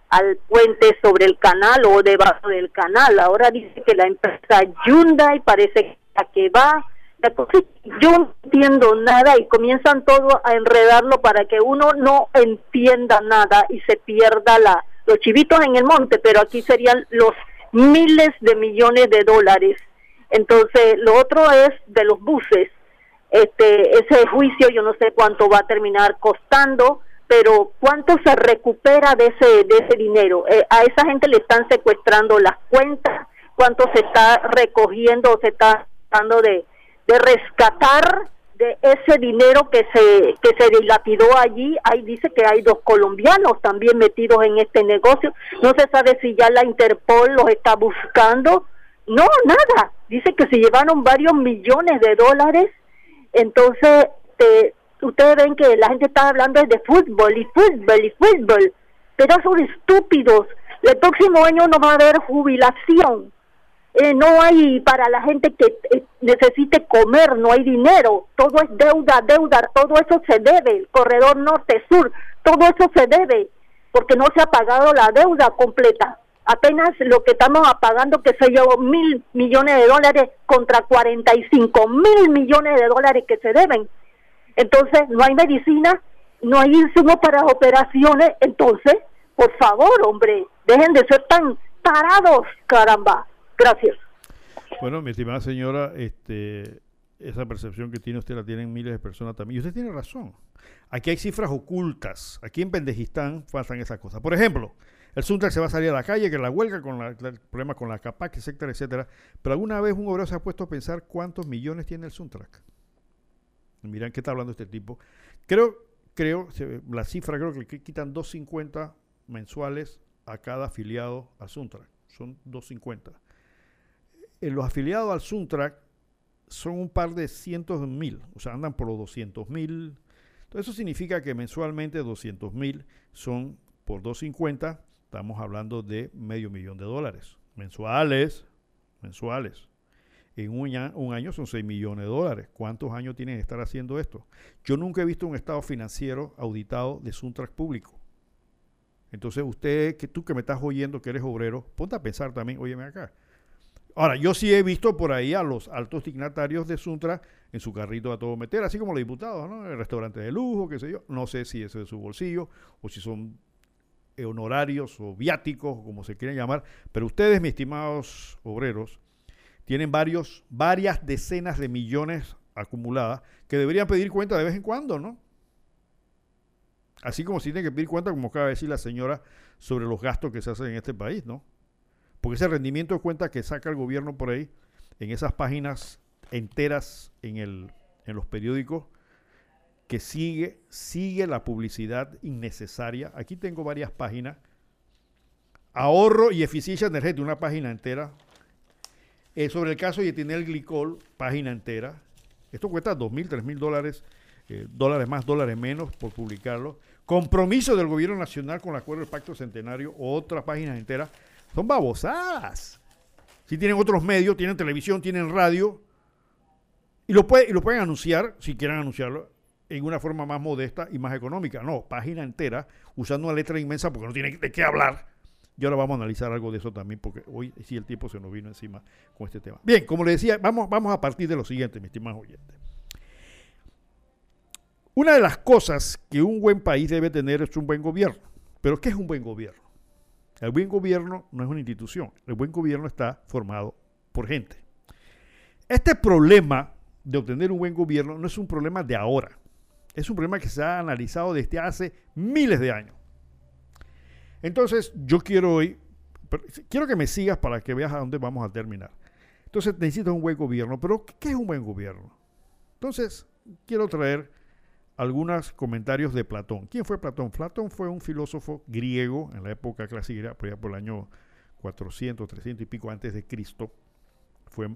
al puente sobre el canal o debajo del canal. Ahora dice que la empresa Hyundai parece que va. Que yo no entiendo nada y comienzan todo a enredarlo para que uno no entienda nada y se pierda la los chivitos en el monte, pero aquí serían los miles de millones de dólares. Entonces, lo otro es de los buses. Este, ese juicio yo no sé cuánto va a terminar costando, pero cuánto se recupera de ese de ese dinero. Eh, a esa gente le están secuestrando las cuentas, cuánto se está recogiendo o se está tratando de, de rescatar de ese dinero que se que se dilapidó allí. Ahí dice que hay dos colombianos también metidos en este negocio. No se sabe si ya la Interpol los está buscando. No, nada. Dice que se llevaron varios millones de dólares. Entonces, te- ustedes ven que la gente está hablando de fútbol y fútbol y fútbol. Pero son estúpidos. El próximo año no va a haber jubilación. Eh, no hay para la gente que eh, necesite comer, no hay dinero, todo es deuda, deuda, todo eso se debe, el corredor norte-sur, todo eso se debe, porque no se ha pagado la deuda completa. Apenas lo que estamos pagando, que se yo, mil millones de dólares contra 45 mil millones de dólares que se deben. Entonces, no hay medicina, no hay insumos para operaciones. Entonces, por favor, hombre, dejen de ser tan tarados, caramba. Gracias. Bueno, mi estimada señora, este, esa percepción que tiene usted la tienen miles de personas también. Y usted tiene razón. Aquí hay cifras ocultas. Aquí en Pendejistán pasan esas cosas. Por ejemplo, el Suntrack se va a salir a la calle, que la huelga, con la, el problema con la CAPAC, etcétera, etcétera. Pero alguna vez un obrero se ha puesto a pensar cuántos millones tiene el Suntrack. Miran qué está hablando este tipo. Creo, creo, la cifra creo que quitan 2.50 mensuales a cada afiliado al Suntrack. Son 2.50 eh, los afiliados al Suntrack son un par de cientos de mil, o sea, andan por los 200 mil. Entonces, eso significa que mensualmente 200 mil son por 250, estamos hablando de medio millón de dólares. Mensuales, mensuales. En un, año- un año son 6 millones de dólares. ¿Cuántos años tienen que estar haciendo esto? Yo nunca he visto un estado financiero auditado de Suntrack público. Entonces, usted, que tú que me estás oyendo, que eres obrero, ponte a pensar también, óyeme acá. Ahora, yo sí he visto por ahí a los altos dignatarios de Suntra en su carrito a todo meter, así como los diputados, ¿no? En restaurantes de lujo, qué sé yo. No sé si eso es de su bolsillo o si son honorarios o viáticos, como se quieran llamar. Pero ustedes, mis estimados obreros, tienen varios, varias decenas de millones acumuladas que deberían pedir cuenta de vez en cuando, ¿no? Así como si tienen que pedir cuenta, como acaba de decir la señora, sobre los gastos que se hacen en este país, ¿no? Porque ese rendimiento de cuenta que saca el gobierno por ahí, en esas páginas enteras en, el, en los periódicos, que sigue, sigue la publicidad innecesaria. Aquí tengo varias páginas. Ahorro y eficiencia energética, una página entera. Eh, sobre el caso de etilenglicol, glicol, página entera. Esto cuesta dos mil, tres mil dólares, eh, dólares más, dólares menos por publicarlo. Compromiso del gobierno nacional con el acuerdo del pacto centenario, otra página entera. Son babosadas. Si tienen otros medios, tienen televisión, tienen radio, y lo, puede, y lo pueden anunciar, si quieren anunciarlo, en una forma más modesta y más económica. No, página entera, usando una letra inmensa porque no tiene de qué hablar. Y ahora vamos a analizar algo de eso también, porque hoy sí el tiempo se nos vino encima con este tema. Bien, como le decía, vamos, vamos a partir de lo siguiente, mis estimados oyentes. Una de las cosas que un buen país debe tener es un buen gobierno. Pero ¿qué es un buen gobierno? El buen gobierno no es una institución. El buen gobierno está formado por gente. Este problema de obtener un buen gobierno no es un problema de ahora. Es un problema que se ha analizado desde hace miles de años. Entonces, yo quiero hoy, quiero que me sigas para que veas a dónde vamos a terminar. Entonces, necesitas un buen gobierno, pero ¿qué es un buen gobierno? Entonces, quiero traer algunos comentarios de Platón. ¿Quién fue Platón? Platón fue un filósofo griego en la época clásica, por, por el año 400, 300 y pico antes de Cristo. Fue,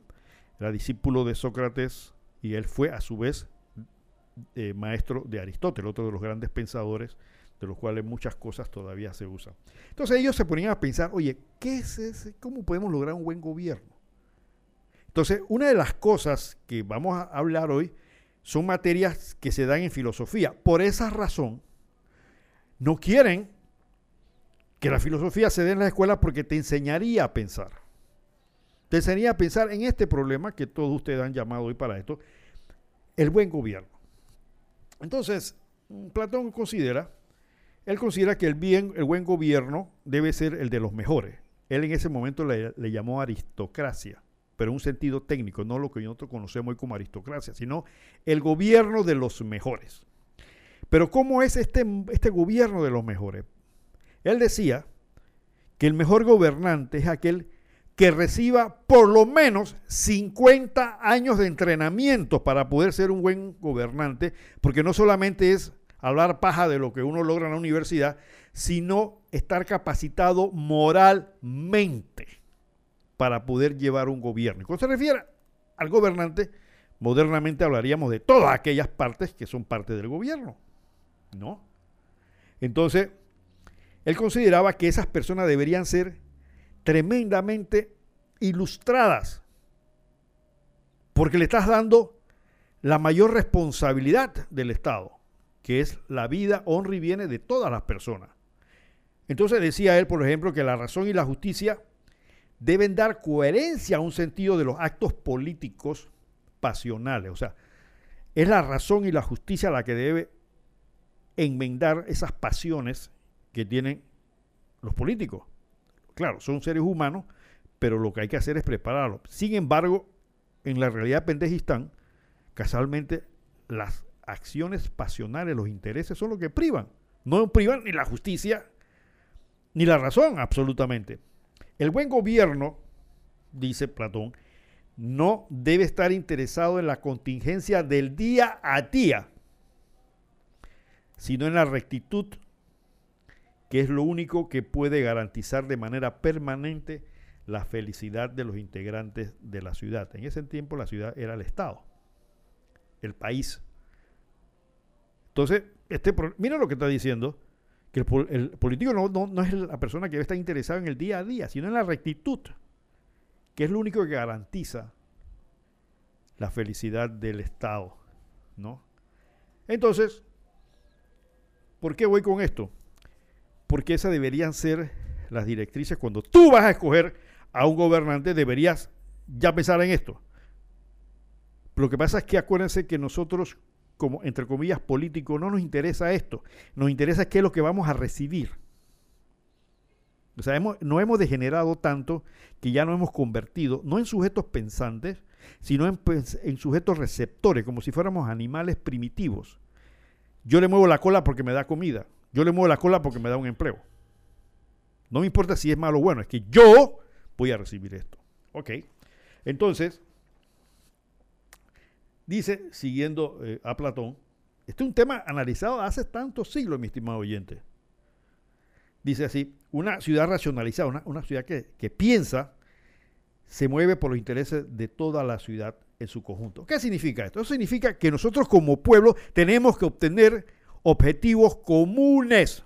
era discípulo de Sócrates y él fue a su vez eh, maestro de Aristóteles, otro de los grandes pensadores de los cuales muchas cosas todavía se usan. Entonces ellos se ponían a pensar, oye, ¿qué es ese? ¿Cómo podemos lograr un buen gobierno? Entonces, una de las cosas que vamos a hablar hoy son materias que se dan en filosofía. Por esa razón, no quieren que la filosofía se dé en la escuela porque te enseñaría a pensar. Te enseñaría a pensar en este problema que todos ustedes han llamado hoy para esto, el buen gobierno. Entonces, Platón considera, él considera que el bien, el buen gobierno debe ser el de los mejores. Él en ese momento le, llamó aristocracia pero en un sentido técnico, no lo que nosotros conocemos hoy como aristocracia, sino el gobierno de los mejores. Pero ¿cómo es este, este gobierno de los mejores? Él decía que el mejor gobernante es aquel que reciba por lo menos 50 años de entrenamiento para poder ser un buen gobernante, porque no solamente es hablar paja de lo que uno logra en la universidad, sino estar capacitado moralmente para poder llevar un gobierno. Y cuando se refiere al gobernante, modernamente hablaríamos de todas aquellas partes que son parte del gobierno. ¿No? Entonces, él consideraba que esas personas deberían ser tremendamente ilustradas, porque le estás dando la mayor responsabilidad del Estado, que es la vida, honra y bienes de todas las personas. Entonces decía él, por ejemplo, que la razón y la justicia deben dar coherencia a un sentido de los actos políticos pasionales. O sea, es la razón y la justicia la que debe enmendar esas pasiones que tienen los políticos. Claro, son seres humanos, pero lo que hay que hacer es prepararlos. Sin embargo, en la realidad de Pendejistán, casualmente las acciones pasionales, los intereses son los que privan. No privan ni la justicia ni la razón, absolutamente. El buen gobierno, dice Platón, no debe estar interesado en la contingencia del día a día, sino en la rectitud, que es lo único que puede garantizar de manera permanente la felicidad de los integrantes de la ciudad. En ese tiempo la ciudad era el Estado, el país. Entonces, este, mira lo que está diciendo que el, político no, es la persona que estar interesada en el día a día, sino en la rectitud, que es lo único que garantiza la felicidad del Estado, ¿no? Entonces, ¿por qué voy con esto? Porque esas deberían ser las directrices. Cuando tú vas a escoger a un gobernante, deberías ya pensar en esto. Lo que pasa es que acuérdense que nosotros como, entre comillas, político, no nos interesa esto. Nos interesa qué es lo que vamos a recibir. O sea, no hemos degenerado tanto que ya nos hemos convertido, no en sujetos pensantes, sino en sujetos receptores, como si fuéramos animales primitivos. Yo le muevo la cola porque me da comida. Yo le muevo la cola porque me da un empleo. No me importa si es malo o bueno, es que yo voy a recibir esto. Ok. Entonces, Dice, siguiendo eh, a Platón, Este es un tema analizado hace tantos siglos, mi estimado oyente. Dice así, una ciudad racionalizada, una, ciudad que, que piensa, se mueve por los intereses de toda la ciudad en su conjunto. ¿Qué significa esto? Eso significa que nosotros como pueblo tenemos que obtener objetivos comunes,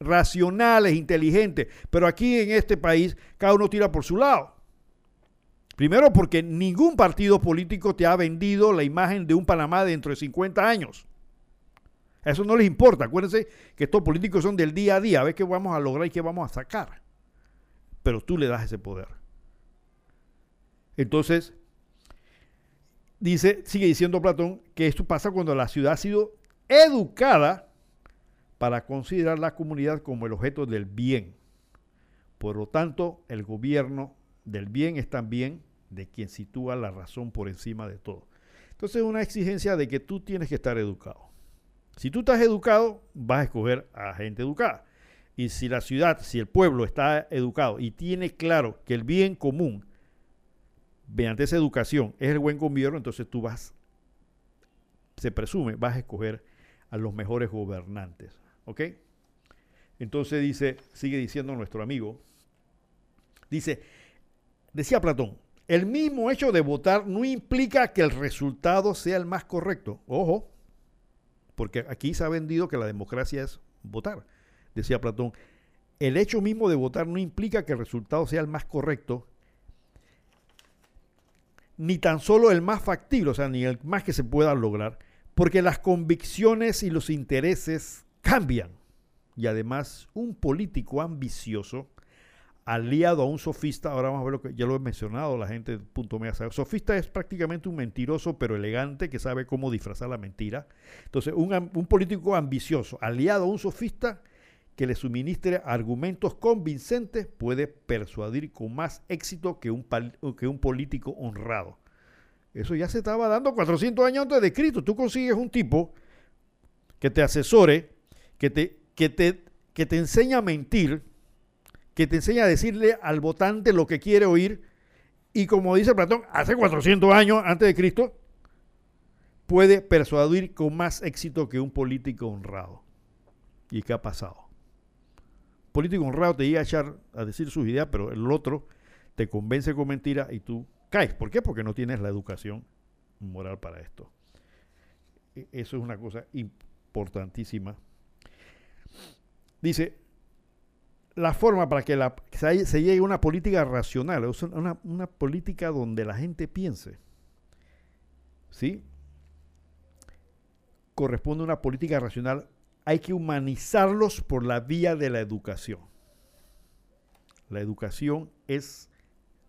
racionales, inteligentes, pero aquí en este país cada uno tira por su lado. Primero porque ningún partido político te ha vendido la imagen de un Panamá dentro de 50 años. A eso no les importa. Acuérdense que estos políticos son del día a día, a ver qué vamos a lograr y qué vamos a sacar. Pero tú le das ese poder. Entonces, dice, sigue diciendo Platón que esto pasa cuando la ciudad ha sido educada para considerar la comunidad como el objeto del bien. Por lo tanto, el gobierno del bien es también de quien sitúa la razón por encima de todo. Entonces, es una exigencia de que tú tienes que estar educado. Si tú estás educado, vas a escoger a gente educada. Y si la ciudad, si el pueblo está educado y tiene claro que el bien común mediante esa educación es el buen gobierno, entonces tú vas, se presume, vas a escoger a los mejores gobernantes. ¿Ok? Entonces dice, sigue diciendo nuestro amigo, dice, decía Platón, el mismo hecho de votar no implica que el resultado sea el más correcto. Ojo, porque aquí se ha vendido que la democracia es votar. Decía Platón, el hecho mismo de votar no implica que el resultado sea el más correcto, ni tan solo el más factible, o sea, ni el más que se pueda lograr, porque las convicciones y los intereses cambian. Y además, un político ambicioso, aliado a un sofista, ahora vamos a ver lo que ya lo he mencionado, la gente punto media sabe. Sofista es prácticamente un mentiroso, pero elegante, que sabe cómo disfrazar la mentira. Entonces, un, un político ambicioso, aliado a un sofista, que le suministre argumentos convincentes puede persuadir con más éxito que un político honrado. Eso ya se estaba dando 400 años antes de Cristo. Tú consigues un tipo que te asesore, que te, que te, que te enseña a mentir, que te enseña a decirle al votante lo que quiere oír, y como dice Platón, hace 400 años antes de Cristo, puede persuadir con más éxito que un político honrado. ¿Y qué ha pasado? político honrado te llega a echar a decir sus ideas, pero el otro te convence con mentira y tú caes. ¿Por qué? Porque no tienes la educación moral para esto. E, eso es una cosa importantísima. Dice, la forma para que la, se, llegue a una política racional, una, una política donde la gente piense, ¿sí? Corresponde a una política racional hay que humanizarlos por la vía de la educación. La educación es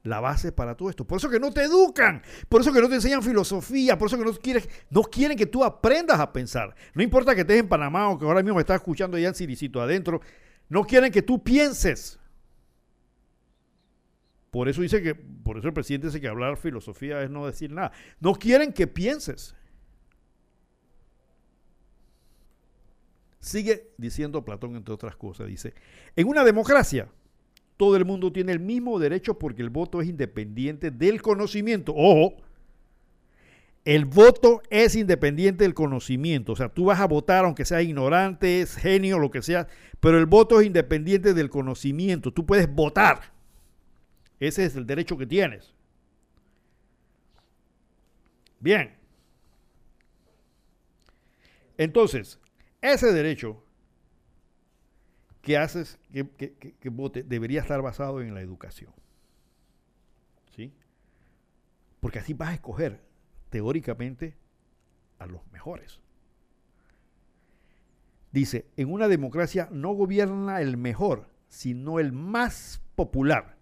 la base para todo esto. Por eso que no te educan, por eso que no te enseñan filosofía, por eso que no, quieres, no quieren que tú aprendas a pensar. No importa que estés en Panamá o que ahora mismo me estás escuchando ya en Siricito adentro, no quieren que tú pienses. Por eso dice que, por eso el presidente dice que hablar filosofía es no decir nada. No quieren que pienses. Sigue diciendo Platón, entre otras cosas, dice, en una democracia todo el mundo tiene el mismo derecho porque el voto es independiente del conocimiento. Ojo, el voto es independiente del conocimiento. O sea, tú vas a votar aunque sea ignorante, genio, lo que sea, pero el voto es independiente del conocimiento. Tú puedes votar. Ese es el derecho que tienes. Bien. Entonces, ese derecho que haces que, vote debería estar basado en la educación. ¿Sí? Porque así vas a escoger teóricamente a los mejores. Dice, en una democracia no gobierna el mejor, sino el más popular.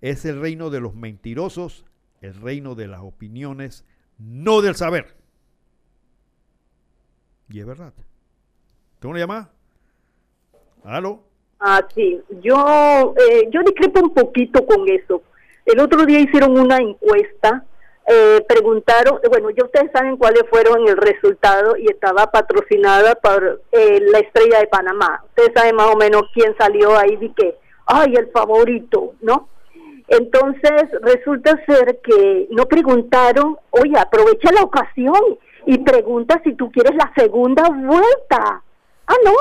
Es el reino de los mentirosos, el reino de las opiniones, no del saber. Y es verdad. ¿Tengo una llamada? Ah, sí. Yo, eh, yo discrepo un poquito con eso. El otro día hicieron una encuesta, eh, preguntaron, bueno, ya ustedes saben cuáles fueron el resultado y estaba patrocinada por eh, la estrella de Panamá. Ustedes saben más o menos quién salió ahí y que, ay, el favorito, ¿no? Entonces resulta ser que no preguntaron, oye, aprovecha la ocasión y pregunta si tú quieres la segunda vuelta. Ah, no,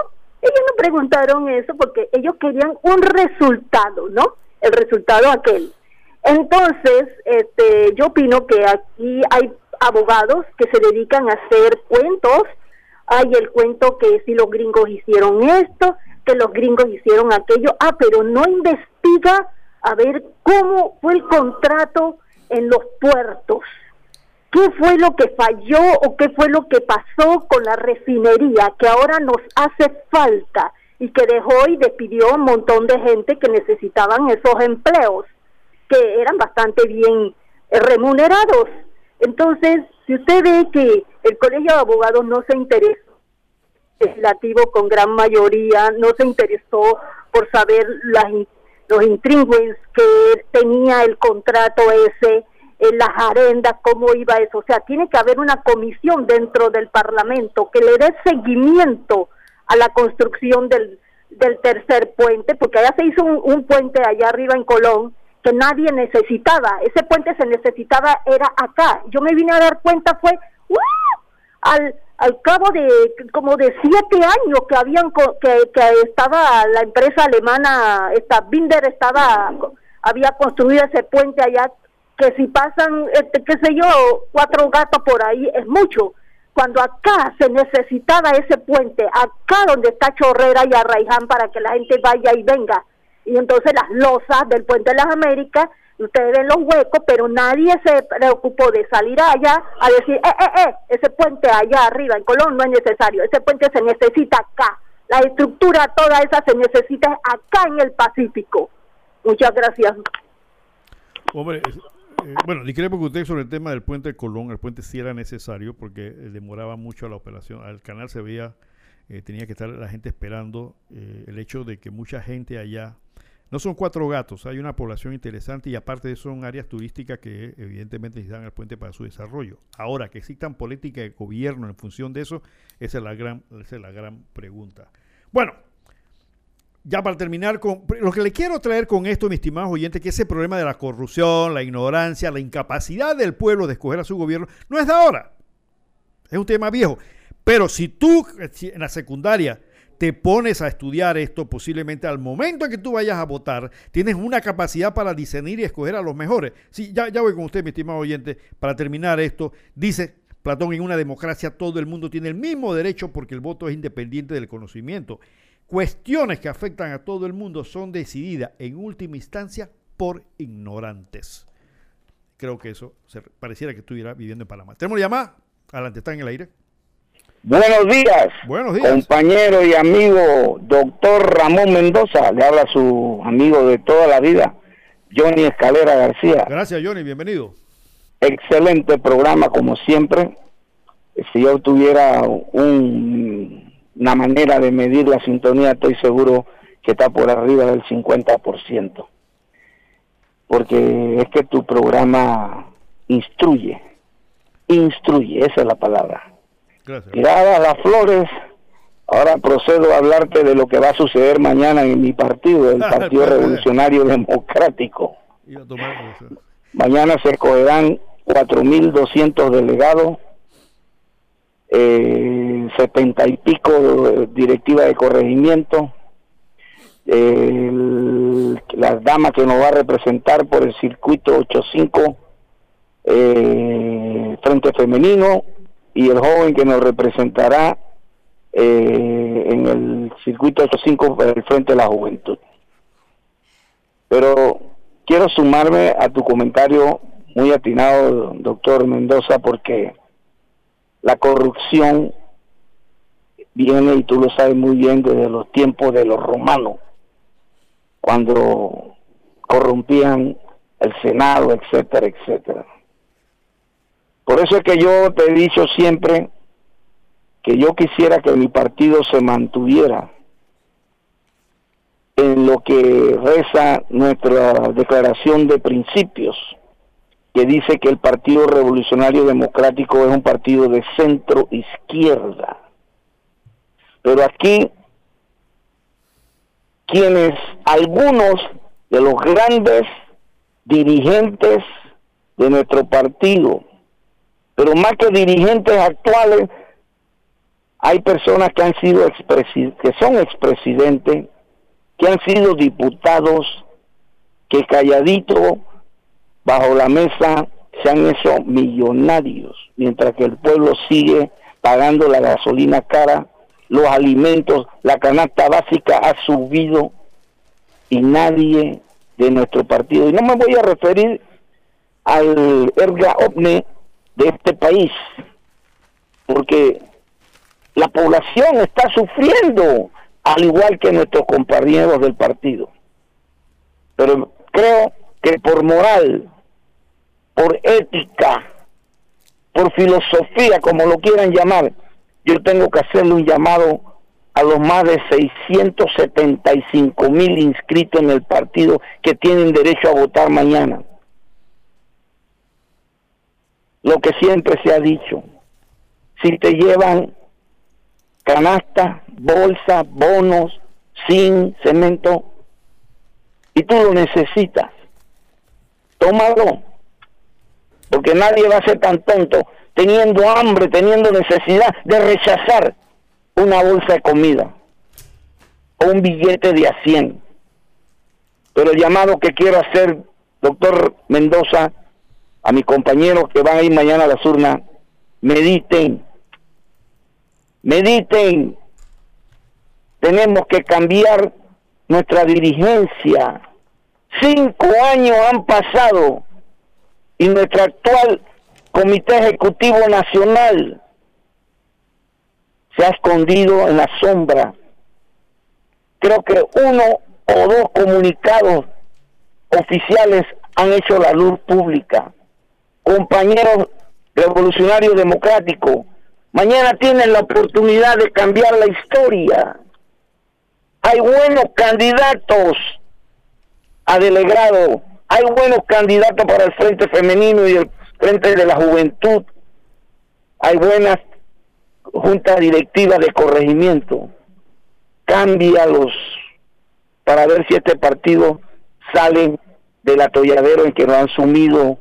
ellos no preguntaron eso porque ellos querían un resultado, ¿no? El resultado aquel. Entonces, este, yo opino que aquí hay abogados que se dedican a hacer cuentos. Hay el cuento que si los gringos hicieron esto, que los gringos hicieron aquello. Ah, pero no investiga a ver cómo fue el contrato en los puertos. ¿Qué fue lo que falló o qué fue lo que pasó con la refinería que ahora nos hace falta y que dejó y despidió un montón de gente que necesitaban esos empleos? que eran bastante bien eh, remunerados. Entonces, si usted ve que el Colegio de Abogados no se interesó, legislativo con gran mayoría no se interesó por saber las, los intríngulis que tenía el contrato ese, en las arendas, cómo iba eso. O sea, tiene que haber una comisión dentro del Parlamento que le dé seguimiento a la construcción del, del tercer puente, porque allá se hizo un, un puente allá arriba en Colón, que nadie necesitaba. Ese puente se necesitaba, era acá. Yo me vine a dar cuenta, fue al, al cabo de como de siete años que habían que, que estaba la empresa alemana, esta Binder estaba, había construido ese puente allá, que si pasan, este, qué sé yo, cuatro gatos por ahí, es mucho. Cuando acá se necesitaba ese puente, acá donde está Chorrera y Arraiján para que la gente vaya y venga, y entonces las losas del puente de las Américas, ustedes ven los huecos, pero nadie se preocupó de salir allá a decir, eh, eh, eh, ese puente allá arriba en Colón no es necesario, ese puente se necesita acá, la estructura toda esa se necesita acá en el Pacífico. Muchas gracias. Hombre, eh, bueno, discrepo con usted sobre el tema del puente de Colón, el puente sí era necesario porque eh, demoraba mucho la operación, al canal se veía, eh, tenía que estar la gente esperando el hecho de que mucha gente allá no son cuatro gatos, hay una población interesante y aparte de eso son áreas turísticas que evidentemente necesitan el puente para su desarrollo. Ahora, que existan políticas de gobierno en función de eso, esa es la gran, esa es la gran pregunta. Bueno, ya para terminar con lo que le quiero traer con esto, mis estimados oyentes, que ese problema de la corrupción, la ignorancia, la incapacidad del pueblo de escoger a su gobierno, no es de ahora. Es un tema viejo. Pero si tú en la secundaria te pones a estudiar esto, posiblemente al momento en que tú vayas a votar, tienes una capacidad para discernir y escoger a los mejores. Sí, ya, ya voy con usted, mi estimado oyente, para terminar esto. Dice Platón, en una democracia todo el mundo tiene el mismo derecho porque el voto es independiente del conocimiento. Cuestiones que afectan a todo el mundo son decididas en última instancia por ignorantes. Creo que eso se, pareciera que estuviera viviendo en Panamá. ¿Tenemos llamada? Adelante, está en el aire. Buenos días, Buenos días. compañero y amigo doctor Ramón Mendoza. Le habla su amigo de toda la vida, Johnny Escalera García. Gracias, Johnny, bienvenido. Excelente programa, como siempre. Si yo tuviera un- una manera de medir la sintonía, estoy seguro que está por arriba del 50%. Porque es que tu programa instruye, instruye, esa es la palabra. Gracias. Tiradas las flores, ahora procedo a hablarte de lo que va a suceder mañana en mi partido, el Partido Revolucionario Democrático. Mañana se escogerán 4.200 delegados, eh, 70 y pico directivas de corregimiento, el- la dama que nos va a representar por el circuito 85 eh, Frente Femenino y el joven que nos representará eh, en el circuito 85 por el Frente de la Juventud. Pero quiero sumarme a tu comentario muy atinado, doctor Mendoza, porque la corrupción viene, y tú lo sabes muy bien, desde los tiempos de los romanos, cuando corrompían el Senado, etcétera, etcétera. Por eso es que yo te he dicho siempre que yo quisiera que mi partido se mantuviera en lo que reza nuestra declaración de principios, que dice que el Partido Revolucionario Democrático es un partido de centro izquierda. Pero aquí, quienes, algunos de los grandes dirigentes de nuestro partido, Pero más que dirigentes actuales, hay personas que han sido que son expresidentes, que han sido diputados, que calladito bajo la mesa se han hecho millonarios, mientras que el pueblo sigue pagando la gasolina cara, los alimentos, la canasta básica ha subido y nadie de nuestro partido, y no me voy a referir al erga ovne de este país, porque la población está sufriendo, al igual que nuestros compañeros del partido. Pero creo que por moral, por ética, por filosofía, como lo quieran llamar, yo tengo que hacerle un llamado a los más de 675 mil inscritos en el partido que tienen derecho a votar mañana. Lo que siempre se ha dicho, si te llevan canasta, bolsa, bonos, sin cemento, y tú lo necesitas, tómalo, porque nadie va a ser tan tonto teniendo hambre, teniendo necesidad de rechazar una bolsa de comida o un billete de a 100. Pero el llamado que quiero hacer, doctor Mendoza, a mis compañeros que van a ir mañana a las urnas, mediten, mediten, tenemos que cambiar nuestra dirigencia. Cinco años han pasado y nuestro actual Comité Ejecutivo Nacional se ha escondido en la sombra. Creo que uno o dos comunicados oficiales han hecho la luz pública. Compañeros revolucionarios democráticos, mañana tienen la oportunidad de cambiar la historia. Hay buenos candidatos a delegado, hay buenos candidatos para el Frente Femenino y el Frente de la Juventud, hay buenas juntas directivas de corregimiento. Cámbialos para ver si este partido sale del atolladero en que lo han sumido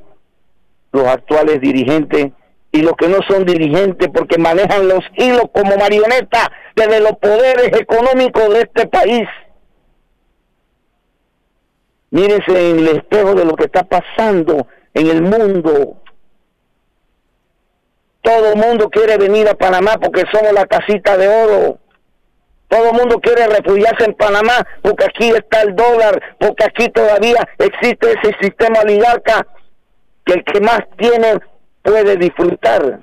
los actuales dirigentes y los que no son dirigentes porque manejan los hilos como marionetas desde los poderes económicos de este país. Mírense en el espejo de lo que está pasando en el mundo. Todo el mundo quiere venir a Panamá porque somos la casita de oro. Todo el mundo quiere refugiarse en Panamá porque aquí está el dólar, porque aquí todavía existe ese sistema oligarca que el que más tiene puede disfrutar.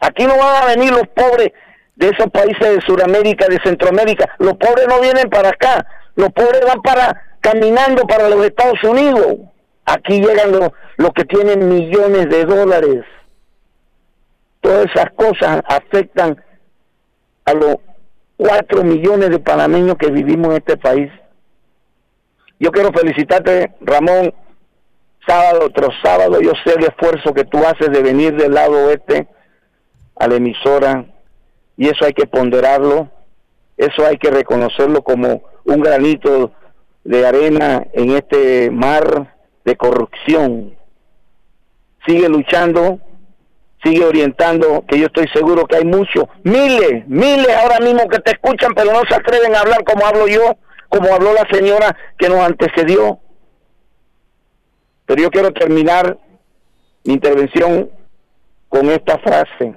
Aquí no van a venir los pobres de esos países de Sudamérica, de Centroamérica. Los pobres no vienen para acá. Los pobres van para caminando para los Estados Unidos. Aquí llegan los, los que tienen millones de dólares. Todas esas cosas afectan a los cuatro millones de panameños que vivimos en este país. Yo quiero felicitarte, Ramón, sábado tras sábado. Yo sé el esfuerzo que tú haces de venir del lado oeste a la emisora y eso hay que ponderarlo, eso hay que reconocerlo como un granito de arena en este mar de corrupción. Sigue luchando, sigue orientando, que yo estoy seguro que hay muchos, miles, miles ahora mismo que te escuchan, pero no se atreven a hablar como hablo yo, como habló la señora que nos antecedió. Pero yo quiero terminar mi intervención con esta frase.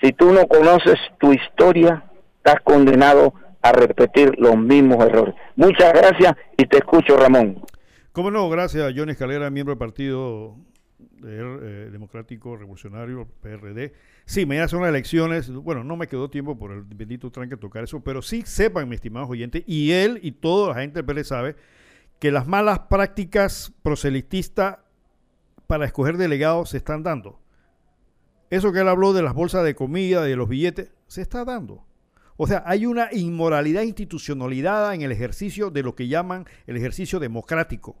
Si tú no conoces tu historia, estás condenado a repetir los mismos errores. Muchas gracias y te escucho, Ramón. Cómo no, gracias, Johnny Escalera, miembro del Partido eh, Democrático Revolucionario, PRD. Sí, mañana son las elecciones. Bueno, no me quedó tiempo por el bendito tranque tocar eso, pero sí sepan, mis estimados oyentes, y él y toda la gente del PRD sabe que las malas prácticas proselitistas para escoger delegados se están dando. Eso que él habló de las bolsas de comida, de los billetes, se está dando. O sea, hay una inmoralidad institucionalidad en el ejercicio de lo que llaman el ejercicio democrático.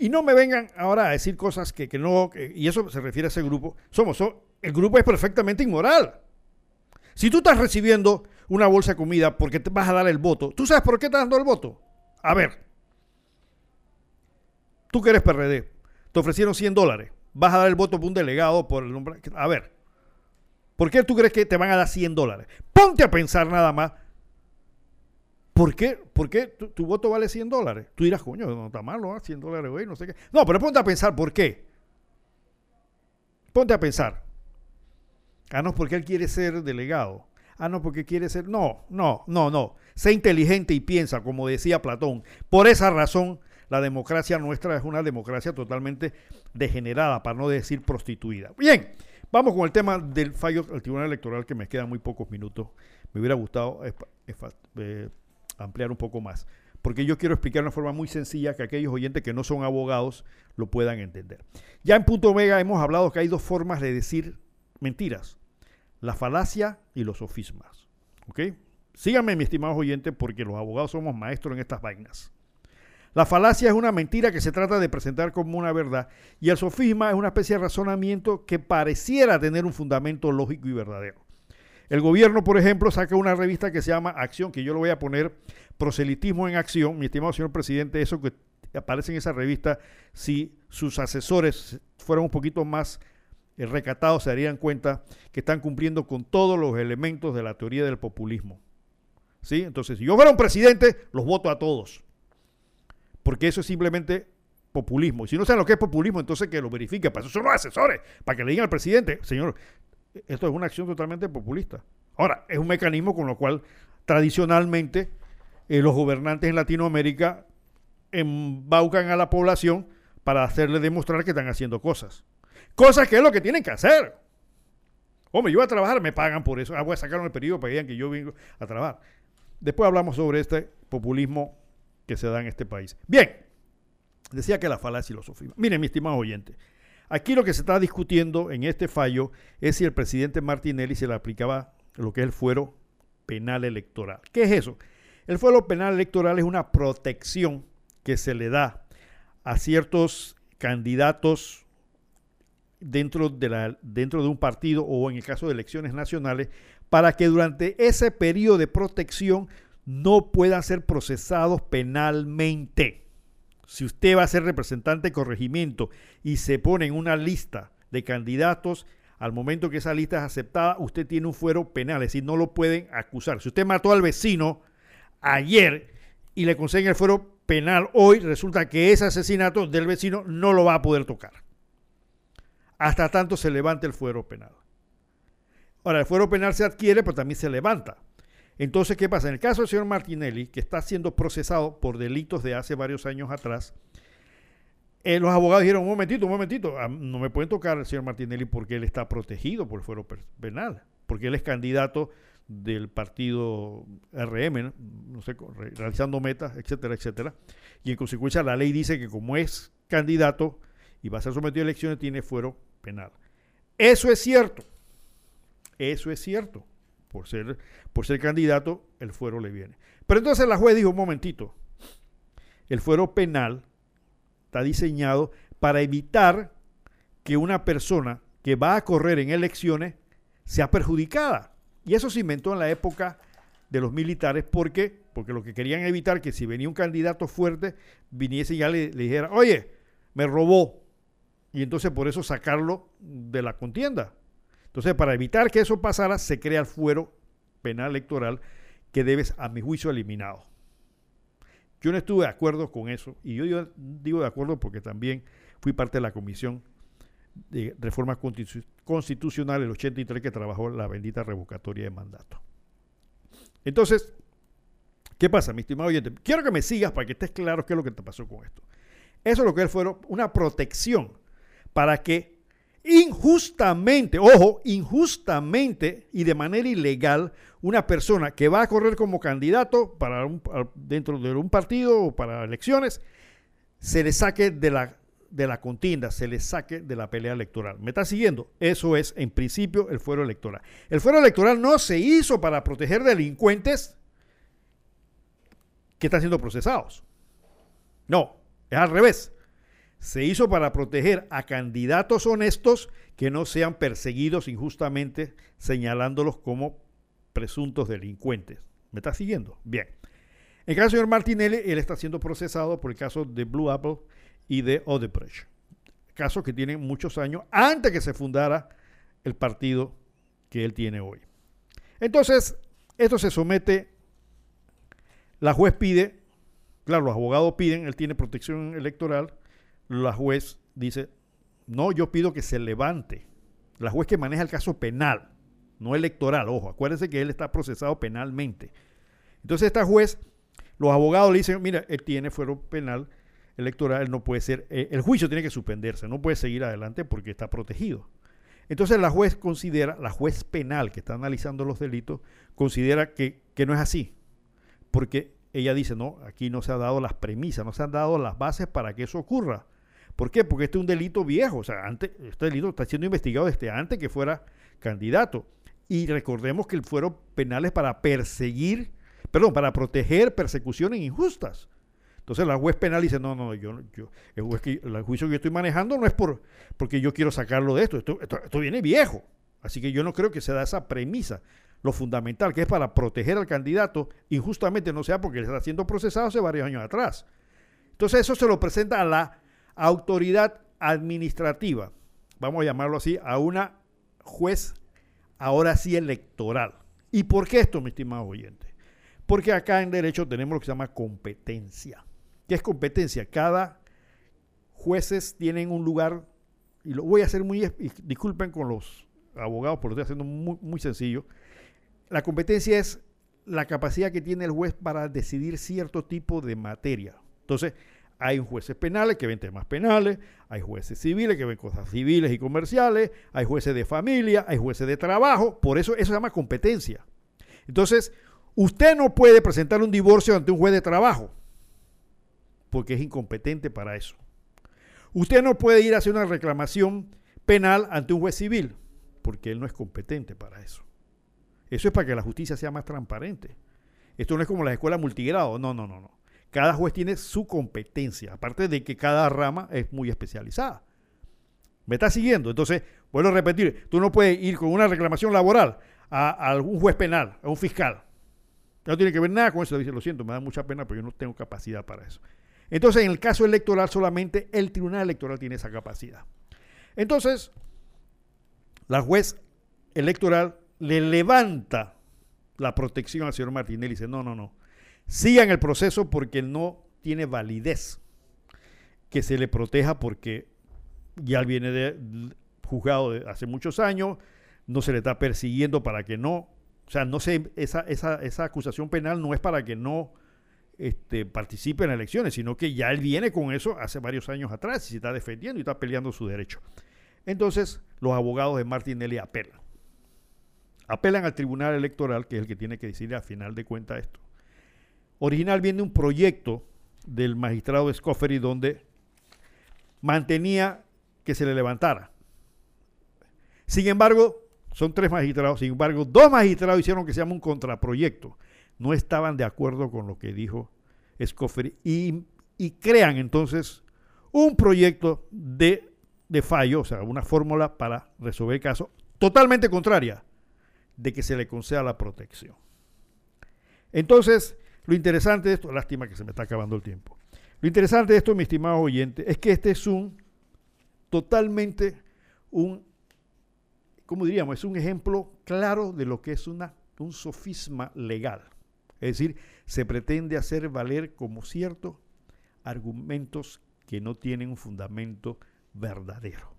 Y no me vengan ahora a decir cosas que, no, y eso se refiere a ese grupo. Somos, el grupo es perfectamente inmoral. Si tú estás recibiendo una bolsa de comida porque te vas a dar el voto, ¿tú sabes por qué estás dando el voto? A ver, tú que eres PRD, te ofrecieron 100 dólares. Vas a dar el voto por un delegado por el nombre. A ver, ¿por qué tú crees que te van a dar 100 dólares? Ponte a pensar nada más. ¿Por qué, por qué tu, voto vale 100 dólares? Tú dirás, coño, no está malo, ¿ah? 100 dólares, güey, no sé qué. No, pero ponte a pensar, ¿por qué? Ponte a pensar. Ah, no, porque él quiere ser delegado. Ah, no, porque quiere ser... No, no, no, no. Sé inteligente y piensa, como decía Platón. Por esa razón, la democracia nuestra es una democracia totalmente degenerada, para no decir prostituida. Bien, vamos con el tema del fallo del Tribunal Electoral, que me quedan muy pocos minutos. Me hubiera gustado eh, ampliar un poco más, porque yo quiero explicar de una forma muy sencilla que aquellos oyentes que no son abogados lo puedan entender. Ya en punto Omega hemos hablado que hay dos formas de decir mentiras la falacia y los sofismas. ¿Ok? Síganme, mis estimados oyentes, porque los abogados somos maestros en estas vainas. La falacia es una mentira que se trata de presentar como una verdad y el sofisma es una especie de razonamiento que pareciera tener un fundamento lógico y verdadero. El gobierno, por ejemplo, saca una revista que se llama Acción, que yo lo voy a poner Proselitismo en Acción. Mi estimado señor presidente, eso que aparece en esa revista, si sus asesores fueran un poquito más recatados se darían cuenta que están cumpliendo con todos los elementos de la teoría del populismo. ¿Sí? Entonces, si yo fuera un presidente, los voto a todos. Porque eso es simplemente populismo. Y si no saben lo que es populismo, entonces que lo verifique. Para eso son los asesores, para que le digan al presidente, señor, esto es una acción totalmente populista. Ahora, es un mecanismo con lo cual tradicionalmente eh, los gobernantes en Latinoamérica embaucan a la población para hacerle demostrar que están haciendo cosas. Cosas que es lo que tienen que hacer. Hombre, yo voy a trabajar, me pagan por eso. Ah, voy a sacar el periodo para que digan que yo vengo a trabajar. Después hablamos sobre este populismo que se da en este país. Bien, decía que la falacia y los. Miren, mi estimado oyente, aquí lo que se está discutiendo en este fallo es si el presidente Martinelli se le aplicaba lo que es el fuero penal electoral. ¿Qué es eso? El fuero penal electoral es una protección que se le da a ciertos candidatos dentro de, dentro de un partido o en el caso de elecciones nacionales para que durante ese periodo de protección no puedan ser procesados penalmente. Si usted va a ser representante de corregimiento y se pone en una lista de candidatos, al momento que esa lista es aceptada, usted tiene un fuero penal, es decir, no lo pueden acusar. Si usted mató al vecino ayer y le consiguen el fuero penal hoy, resulta que ese asesinato del vecino no lo va a poder tocar hasta tanto se levante el fuero penal. Ahora, el fuero penal se adquiere, pero también se levanta. Entonces, ¿qué pasa? En el caso del señor Martinelli, que está siendo procesado por delitos de hace varios años atrás, eh, los abogados dijeron, un momentito, un momentito, no me pueden tocar al señor Martinelli porque él está protegido por el fuero penal, porque él es candidato del partido RM, no sé, realizando metas, etcétera, etcétera. Y en consecuencia la ley dice que como es candidato y va a ser sometido a elecciones, tiene fuero penal. Eso es cierto. Eso es cierto. Por ser, por ser candidato, el fuero le viene. Pero entonces la juez dijo, un momentito, el fuero penal está diseñado para evitar que una persona que va a correr en elecciones sea perjudicada. Y eso se inventó en la época de los militares. ¿Por qué? Porque lo que querían evitar que si venía un candidato fuerte, viniese y ya le, le dijera, oye, me robó, y entonces por eso sacarlo de la contienda. Entonces, para evitar que eso pasara, se crea el fuero penal electoral que debes, a mi juicio, eliminado. Yo no estuve de acuerdo con eso, y yo digo de acuerdo porque también fui parte de la comisión de reforma constitucional el 83 que trabajó la bendita revocatoria de mandato. Entonces, ¿qué pasa, mi estimado oyente? Quiero que me sigas para que estés claro qué es lo que te pasó con esto. Eso es lo que fueron una protección para que injustamente, ojo, injustamente y de manera ilegal, una persona que va a correr como candidato para dentro de un partido o para elecciones, se le saque de la, de la contienda, se le saque de la pelea electoral. ¿Me está siguiendo? Eso es, en principio, el fuero electoral. El fuero electoral no se hizo para proteger delincuentes que están siendo procesados. No, es al revés se hizo para proteger a candidatos honestos que no sean perseguidos injustamente señalándolos como presuntos delincuentes. ¿Me está siguiendo? Bien. En el caso del señor Martinelli, él está siendo procesado por el caso de Blue Apple y de Odebrecht. casos que tienen muchos años antes que se fundara el partido que él tiene hoy. Entonces, esto se somete, la juez pide, claro, los abogados piden, él tiene protección electoral, la juez dice, no, yo pido que se levante. La juez que maneja el caso penal, no electoral, ojo, acuérdense que él está procesado penalmente. Entonces esta juez, los abogados le dicen, mira, él tiene fuero penal electoral, no puede ser, eh, el juicio tiene que suspenderse, no puede seguir adelante porque está protegido. Entonces la juez considera, la juez penal que está analizando los delitos, considera que, que no es así, porque ella dice, no, aquí no se han dado las premisas, no se han dado las bases para que eso ocurra. ¿Por qué? Porque este es un delito viejo, o sea, este delito está siendo investigado desde antes que fuera candidato. Y recordemos que el fuero penal es para perseguir, perdón, para proteger persecuciones injustas. Entonces la juez penal dice, no, no, yo, yo el, juicio que yo estoy manejando no es por, porque yo quiero sacarlo de esto. Esto, esto, esto viene viejo. Así que yo no creo que se da esa premisa. Lo fundamental, que es para proteger al candidato, injustamente no sea porque le está siendo procesado hace varios años atrás. Entonces eso se lo presenta a la autoridad administrativa, vamos a llamarlo así, a una juez ahora sí electoral. ¿Y por qué esto, mi estimado oyente? Porque acá en derecho tenemos lo que se llama competencia. ¿Qué es competencia? Cada jueces tienen un lugar, y lo voy a hacer muy, disculpen con los abogados, porque lo estoy haciendo muy, muy sencillo. La competencia es la capacidad que tiene el juez para decidir cierto tipo de materia. Entonces, hay jueces penales que ven temas penales, hay jueces civiles que ven cosas civiles y comerciales, hay jueces de familia, hay jueces de trabajo, por eso eso se llama competencia. Entonces, usted no puede presentar un divorcio ante un juez de trabajo, porque es incompetente para eso. Usted no puede ir a hacer una reclamación penal ante un juez civil, porque él no es competente para eso. Eso es para que la justicia sea más transparente. Esto no es como la escuela multigrado, no, no, no, no. Cada juez tiene su competencia, aparte de que cada rama es muy especializada. ¿Me está siguiendo? Entonces, vuelvo a repetir, tú no puedes ir con una reclamación laboral a, algún juez penal, a un fiscal. No tiene que ver nada con eso. Dice, lo siento, me da mucha pena, pero yo no tengo capacidad para eso. Entonces, en el caso electoral, solamente el Tribunal Electoral tiene esa capacidad. Entonces, la juez electoral le levanta la protección al señor Martinelli y dice, no, no, no, sigan el proceso porque no tiene validez que se le proteja porque ya viene juzgado de hace muchos años, no se le está persiguiendo para que no, o sea, no se, esa, esa, esa acusación penal no es para que no este, participe en elecciones, sino que ya él viene con eso hace varios años atrás y se está defendiendo y está peleando su derecho. Entonces, los abogados de Martinelli apelan. Apelan al Tribunal Electoral, que es el que tiene que decidir al final de cuentas esto original viene un proyecto del magistrado Scoffery donde mantenía que se le levantara. Sin embargo, son tres magistrados, sin embargo, dos magistrados hicieron que se llama un contraproyecto. No estaban de acuerdo con lo que dijo Scoffery y, y crean entonces un proyecto de, de fallo, o sea, una fórmula para resolver el caso totalmente contraria de que se le conceda la protección. Entonces, lo interesante de esto, lástima que se me está acabando el tiempo. Lo interesante de esto, mi estimado oyente, es que este es un totalmente un, ¿cómo diríamos? Es un ejemplo claro de lo que es una, un sofisma legal. Es decir, se pretende hacer valer como cierto argumentos que no tienen un fundamento verdadero.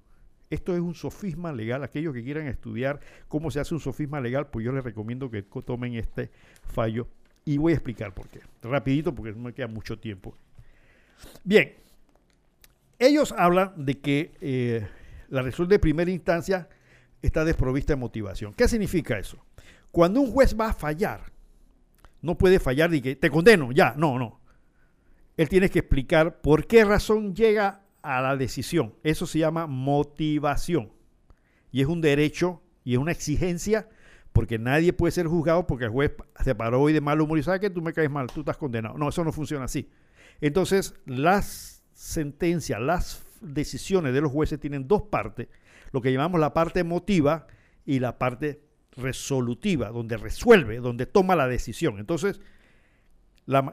Esto es un sofisma legal. Aquellos que quieran estudiar cómo se hace un sofisma legal, pues yo les recomiendo que tomen este fallo y voy a explicar por qué. Rapidito porque no me queda mucho tiempo. Bien, ellos hablan de que eh, la resolución de primera instancia está desprovista de motivación. ¿Qué significa eso? Cuando un juez va a fallar, no puede fallar y que te condeno, ya, no, no. Él tiene que explicar por qué razón llega a la decisión. Eso se llama motivación. Y es un derecho y es una exigencia porque nadie puede ser juzgado porque el juez se paró hoy de mal humor y sabe que tú me caes mal, tú estás condenado. No, eso no funciona así. Entonces, las sentencias, las decisiones de los jueces tienen dos partes, lo que llamamos la parte emotiva y la parte resolutiva, donde resuelve, donde toma la decisión. Entonces,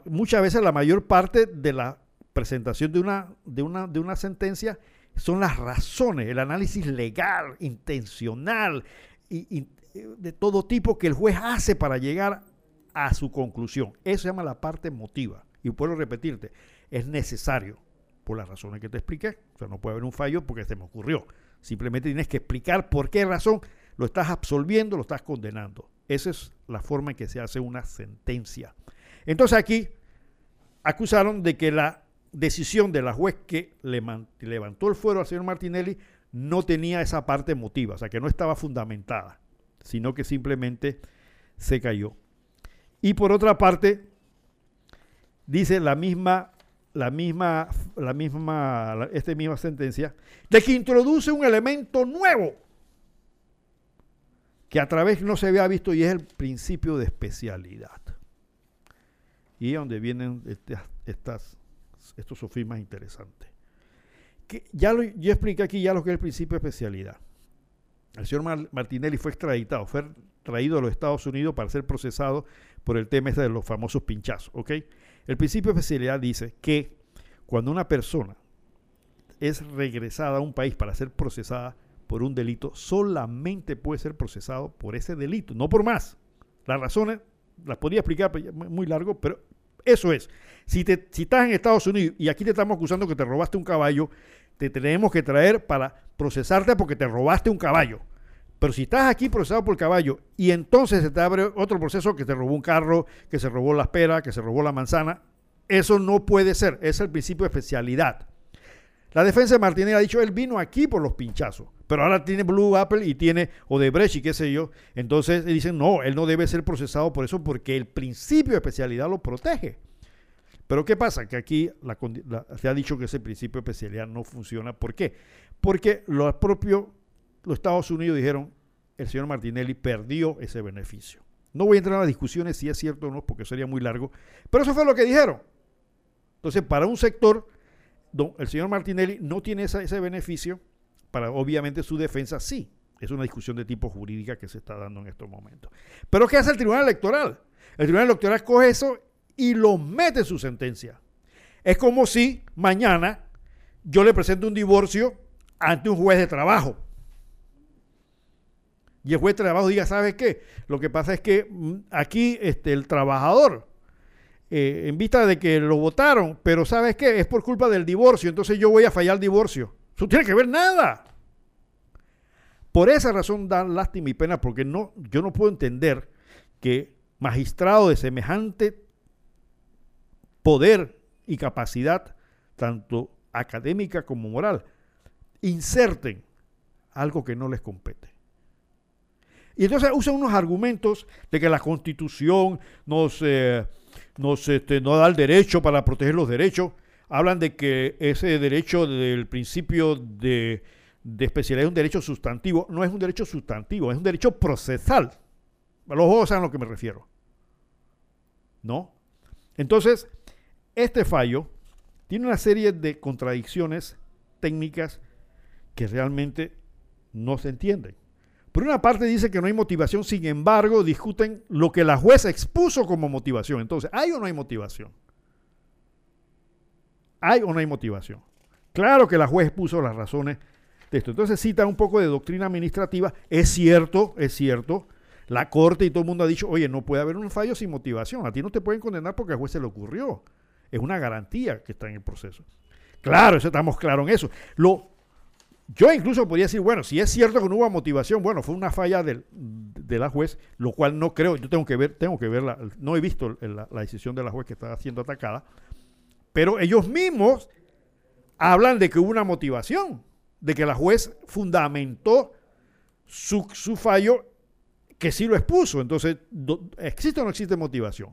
muchas veces la mayor parte de la presentación de una, de, una, de una sentencia son las razones, el análisis legal, intencional y, y, de todo tipo que el juez hace para llegar a su conclusión. Eso se llama la parte emotiva. Y puedo repetirte, es necesario por las razones que te expliqué. O sea, no puede haber un fallo porque se me ocurrió. Simplemente tienes que explicar por qué razón lo estás absolviendo, lo estás condenando. Esa es la forma en que se hace una sentencia. Entonces aquí acusaron de que la decisión de la juez que le levantó el fuero al señor Martinelli no tenía esa parte emotiva, o sea, que no estaba fundamentada, sino que simplemente se cayó. Y por otra parte, dice la misma, la misma, la misma, esta misma sentencia, de que introduce un elemento nuevo que a través no se había visto y es el principio de especialidad. Y es donde vienen estas, estos sofismas interesantes. Que ya yo expliqué aquí ya lo que es el principio de especialidad. El señor Martinelli fue extraditado, fue traído a los Estados Unidos para ser procesado por el tema este de los famosos pinchazos. El principio de especialidad dice que cuando una persona es regresada a un país para ser procesada por un delito, solamente puede ser procesado por ese delito, no por más. Las razones las podría explicar muy largo, pero eso es. Si, te, si estás en Estados Unidos y aquí te estamos acusando que te robaste un caballo, te tenemos que traer para procesarte porque te robaste un caballo. Pero si estás aquí procesado por caballo y entonces se te abre otro proceso que te robó un carro, que se robó la espera, que se robó la manzana, eso no puede ser. Es el principio de especialidad. La defensa de Martínez ha dicho, él vino aquí por los pinchazos, pero ahora tiene Blue Apple y tiene Odebrecht y qué sé yo. Entonces dicen, no, él no debe ser procesado por eso porque el principio de especialidad lo protege. Pero ¿qué pasa? Que aquí se ha dicho que ese principio de especialidad no funciona. ¿Por qué? Porque los propios los Estados Unidos dijeron, el señor Martinelli perdió ese beneficio. No voy a entrar en las discusiones si es cierto o no, porque sería muy largo, pero eso fue lo que dijeron. Entonces, para un sector, el señor Martinelli no tiene ese beneficio, para obviamente su defensa sí. Es una discusión de tipo jurídica que se está dando en estos momentos. Pero ¿qué hace el Tribunal Electoral? El Tribunal Electoral coge eso y lo mete en su sentencia. Es como si mañana yo le presento un divorcio ante un juez de trabajo y el juez de trabajo diga, ¿sabes qué? Lo que pasa es que mm, aquí este, el trabajador, eh, en vista de que lo votaron, pero ¿sabes qué? Es por culpa del divorcio, entonces yo voy a fallar el divorcio. Eso no tiene que ver nada. Por esa razón da lástima y pena, porque no, yo no puedo entender que magistrados de semejante poder y capacidad, tanto académica como moral, inserten algo que no les compete. Y entonces usan unos argumentos de que la constitución nos, eh, este, da el derecho para proteger los derechos. Hablan de que ese derecho del principio de, de especialidad es un derecho sustantivo. No es un derecho sustantivo, es un derecho procesal. Los ojos saben a lo que me refiero. ¿No? Entonces, este fallo tiene una serie de contradicciones técnicas que realmente no se entienden. Por una parte dice que no hay motivación, sin embargo discuten lo que la jueza expuso como motivación. Entonces, ¿hay o no hay motivación? ¿Hay o no hay motivación? Claro que la juez expuso las razones de esto. Entonces cita un poco de doctrina administrativa. Es cierto, es cierto. La corte y todo el mundo ha dicho, oye, no puede haber un fallo sin motivación. A ti no te pueden condenar porque al juez se le ocurrió. Es una garantía que está en el proceso. Claro, eso estamos claros en eso. Lo yo incluso podría decir, bueno, si es cierto que no hubo motivación, bueno, fue una falla de la juez, lo cual no creo, yo tengo que ver, tengo que verla, no he visto la, decisión de la juez que está siendo atacada, pero ellos mismos hablan de que hubo una motivación, de que la juez fundamentó su, fallo que sí lo expuso. Entonces, ¿existe o no existe motivación?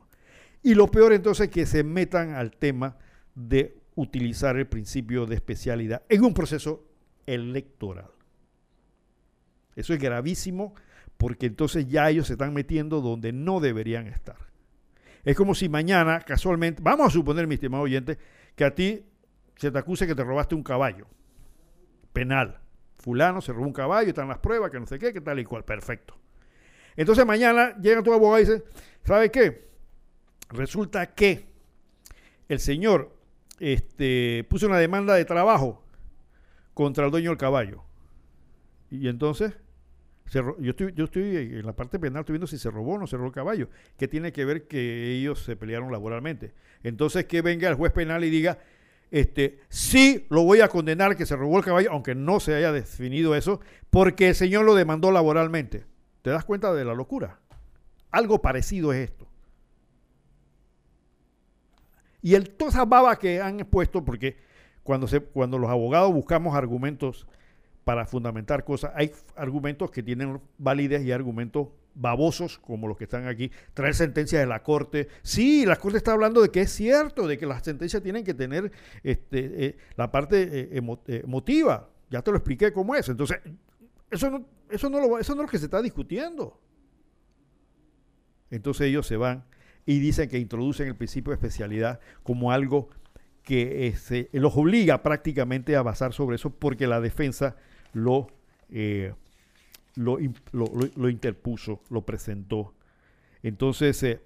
Y lo peor entonces es que se metan al tema de utilizar el principio de especialidad en un proceso electoral. Eso es gravísimo porque entonces ya ellos se están metiendo donde no deberían estar. Es como si mañana, casualmente, vamos a suponer, mi estimado oyente, que a ti se te acuse que te robaste un caballo. Penal. Fulano se robó un caballo, están las pruebas, que no sé qué, que tal y cual. Perfecto. Entonces mañana llega tu abogado y dice, ¿sabe qué? Resulta que el señor este, puso una demanda de trabajo contra el dueño del caballo. Y entonces, yo, estoy, yo estoy en la parte penal, estoy viendo si se robó o no se robó el caballo. ¿Qué tiene que ver que ellos se pelearon laboralmente? Entonces, que venga el juez penal y diga, este, sí lo voy a condenar que se robó el caballo, aunque no se haya definido eso, porque el señor lo demandó laboralmente. ¿Te das cuenta de la locura? Algo parecido es esto. Y el, toda esa baba que han puesto, porque cuando, se, cuando los abogados buscamos argumentos para fundamentar cosas, hay argumentos que tienen validez y argumentos babosos como los que están aquí, traer sentencias de la Corte. Sí, la Corte está hablando de que es cierto, de que las sentencias tienen que tener este, eh, la parte eh, emotiva. Ya te lo expliqué cómo es. Entonces, eso no, eso, no lo, eso no es lo que se está discutiendo. Entonces ellos se van y dicen que introducen el principio de especialidad como algo que este, los obliga prácticamente a basar sobre eso porque la defensa lo, eh, lo, lo, interpuso, lo presentó. Entonces, eh,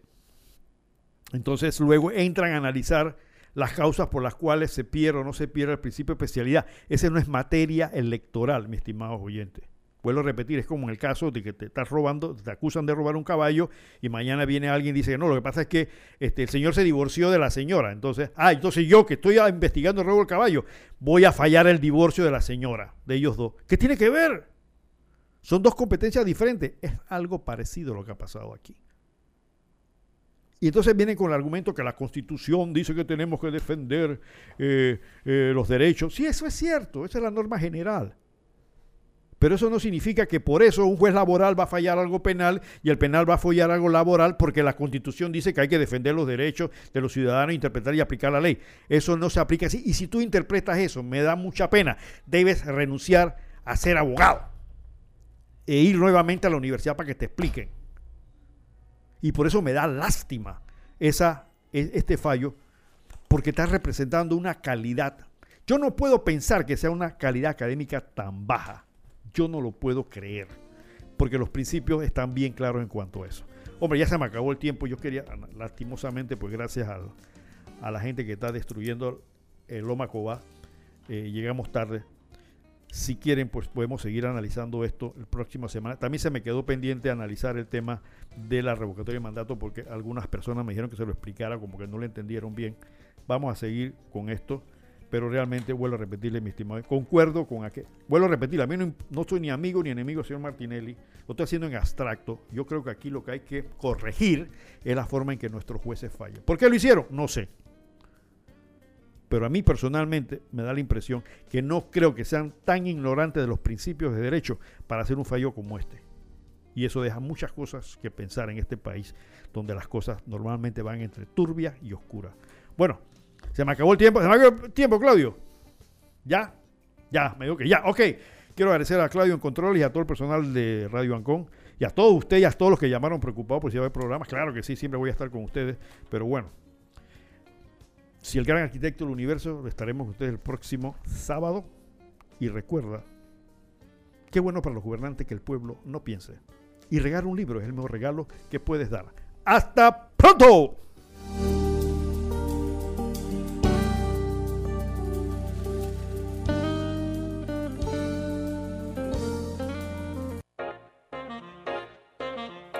entonces luego entran a analizar las causas por las cuales se pierde o no se pierde el principio de especialidad. Esa no es materia electoral, mi estimado oyente. Vuelvo a repetir, es como en el caso de que te estás robando, te acusan de robar un caballo y mañana viene alguien y dice, no, lo que pasa es que este, el señor se divorció de la señora. Entonces, ah, entonces yo que estoy investigando el robo del caballo, voy a fallar el divorcio de la señora, de ellos dos. ¿Qué tiene que ver? Son dos competencias diferentes. Es algo parecido a lo que ha pasado aquí. Y entonces vienen con el argumento que la Constitución dice que tenemos que defender eh, eh, los derechos. Sí, eso es cierto, esa es la norma general. Pero eso no significa que por eso un juez laboral va a fallar algo penal y el penal va a fallar algo laboral porque la constitución dice que hay que defender los derechos de los ciudadanos, interpretar y aplicar la ley. Eso no se aplica así. Y si tú interpretas eso, me da mucha pena, debes renunciar a ser abogado e ir nuevamente a la universidad para que te expliquen. Y por eso me da lástima e, este fallo, porque está representando una calidad. Yo no puedo pensar que sea una calidad académica tan baja yo no lo puedo creer, porque los principios están bien claros en cuanto a eso. Hombre, ya se me acabó el tiempo. Yo quería, lastimosamente, pues gracias a la gente que está destruyendo el Loma Cobá, eh, llegamos tarde. Si quieren, pues podemos seguir analizando esto el próximo semana. También se me quedó pendiente analizar el tema de la revocatoria de mandato porque algunas personas me dijeron que se lo explicara como que no lo entendieron bien. Vamos a seguir con esto pero realmente vuelvo a repetirle, mi estimado, concuerdo con aquel. Vuelvo a repetir, a mí no, soy ni amigo ni enemigo señor Martinelli, lo estoy haciendo en abstracto. Yo creo que aquí lo que hay que corregir es la forma en que nuestros jueces fallan. ¿Por qué lo hicieron? No sé. Pero a mí personalmente me da la impresión que no creo que sean tan ignorantes de los principios de derecho para hacer un fallo como este. Y eso deja muchas cosas que pensar en este país, donde las cosas normalmente van entre turbias y oscuras. Bueno, se me acabó el tiempo. Se me acabó el tiempo, Claudio. ¿Ya? Ya, me digo que ya. Ok. Quiero agradecer a Claudio en Control y a todo el personal de Radio Ancón. Y a todos ustedes y a todos los que llamaron preocupados por si va a haber programas. Claro que sí, siempre voy a estar con ustedes. Pero bueno, si el gran arquitecto del universo, estaremos con ustedes el próximo sábado. Y recuerda, qué bueno para los gobernantes que el pueblo no piense. Y regalar un libro es el mejor regalo que puedes dar. ¡Hasta pronto!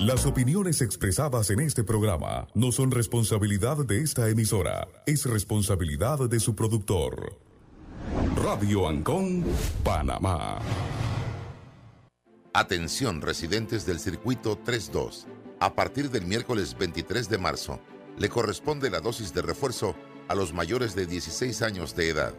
Las opiniones expresadas en este programa no son responsabilidad de esta emisora, es responsabilidad de su productor. Radio Ancón, Panamá. Atención residentes del circuito 32. A partir del miércoles 23 de marzo, le corresponde la dosis de refuerzo a los mayores de 16 años de edad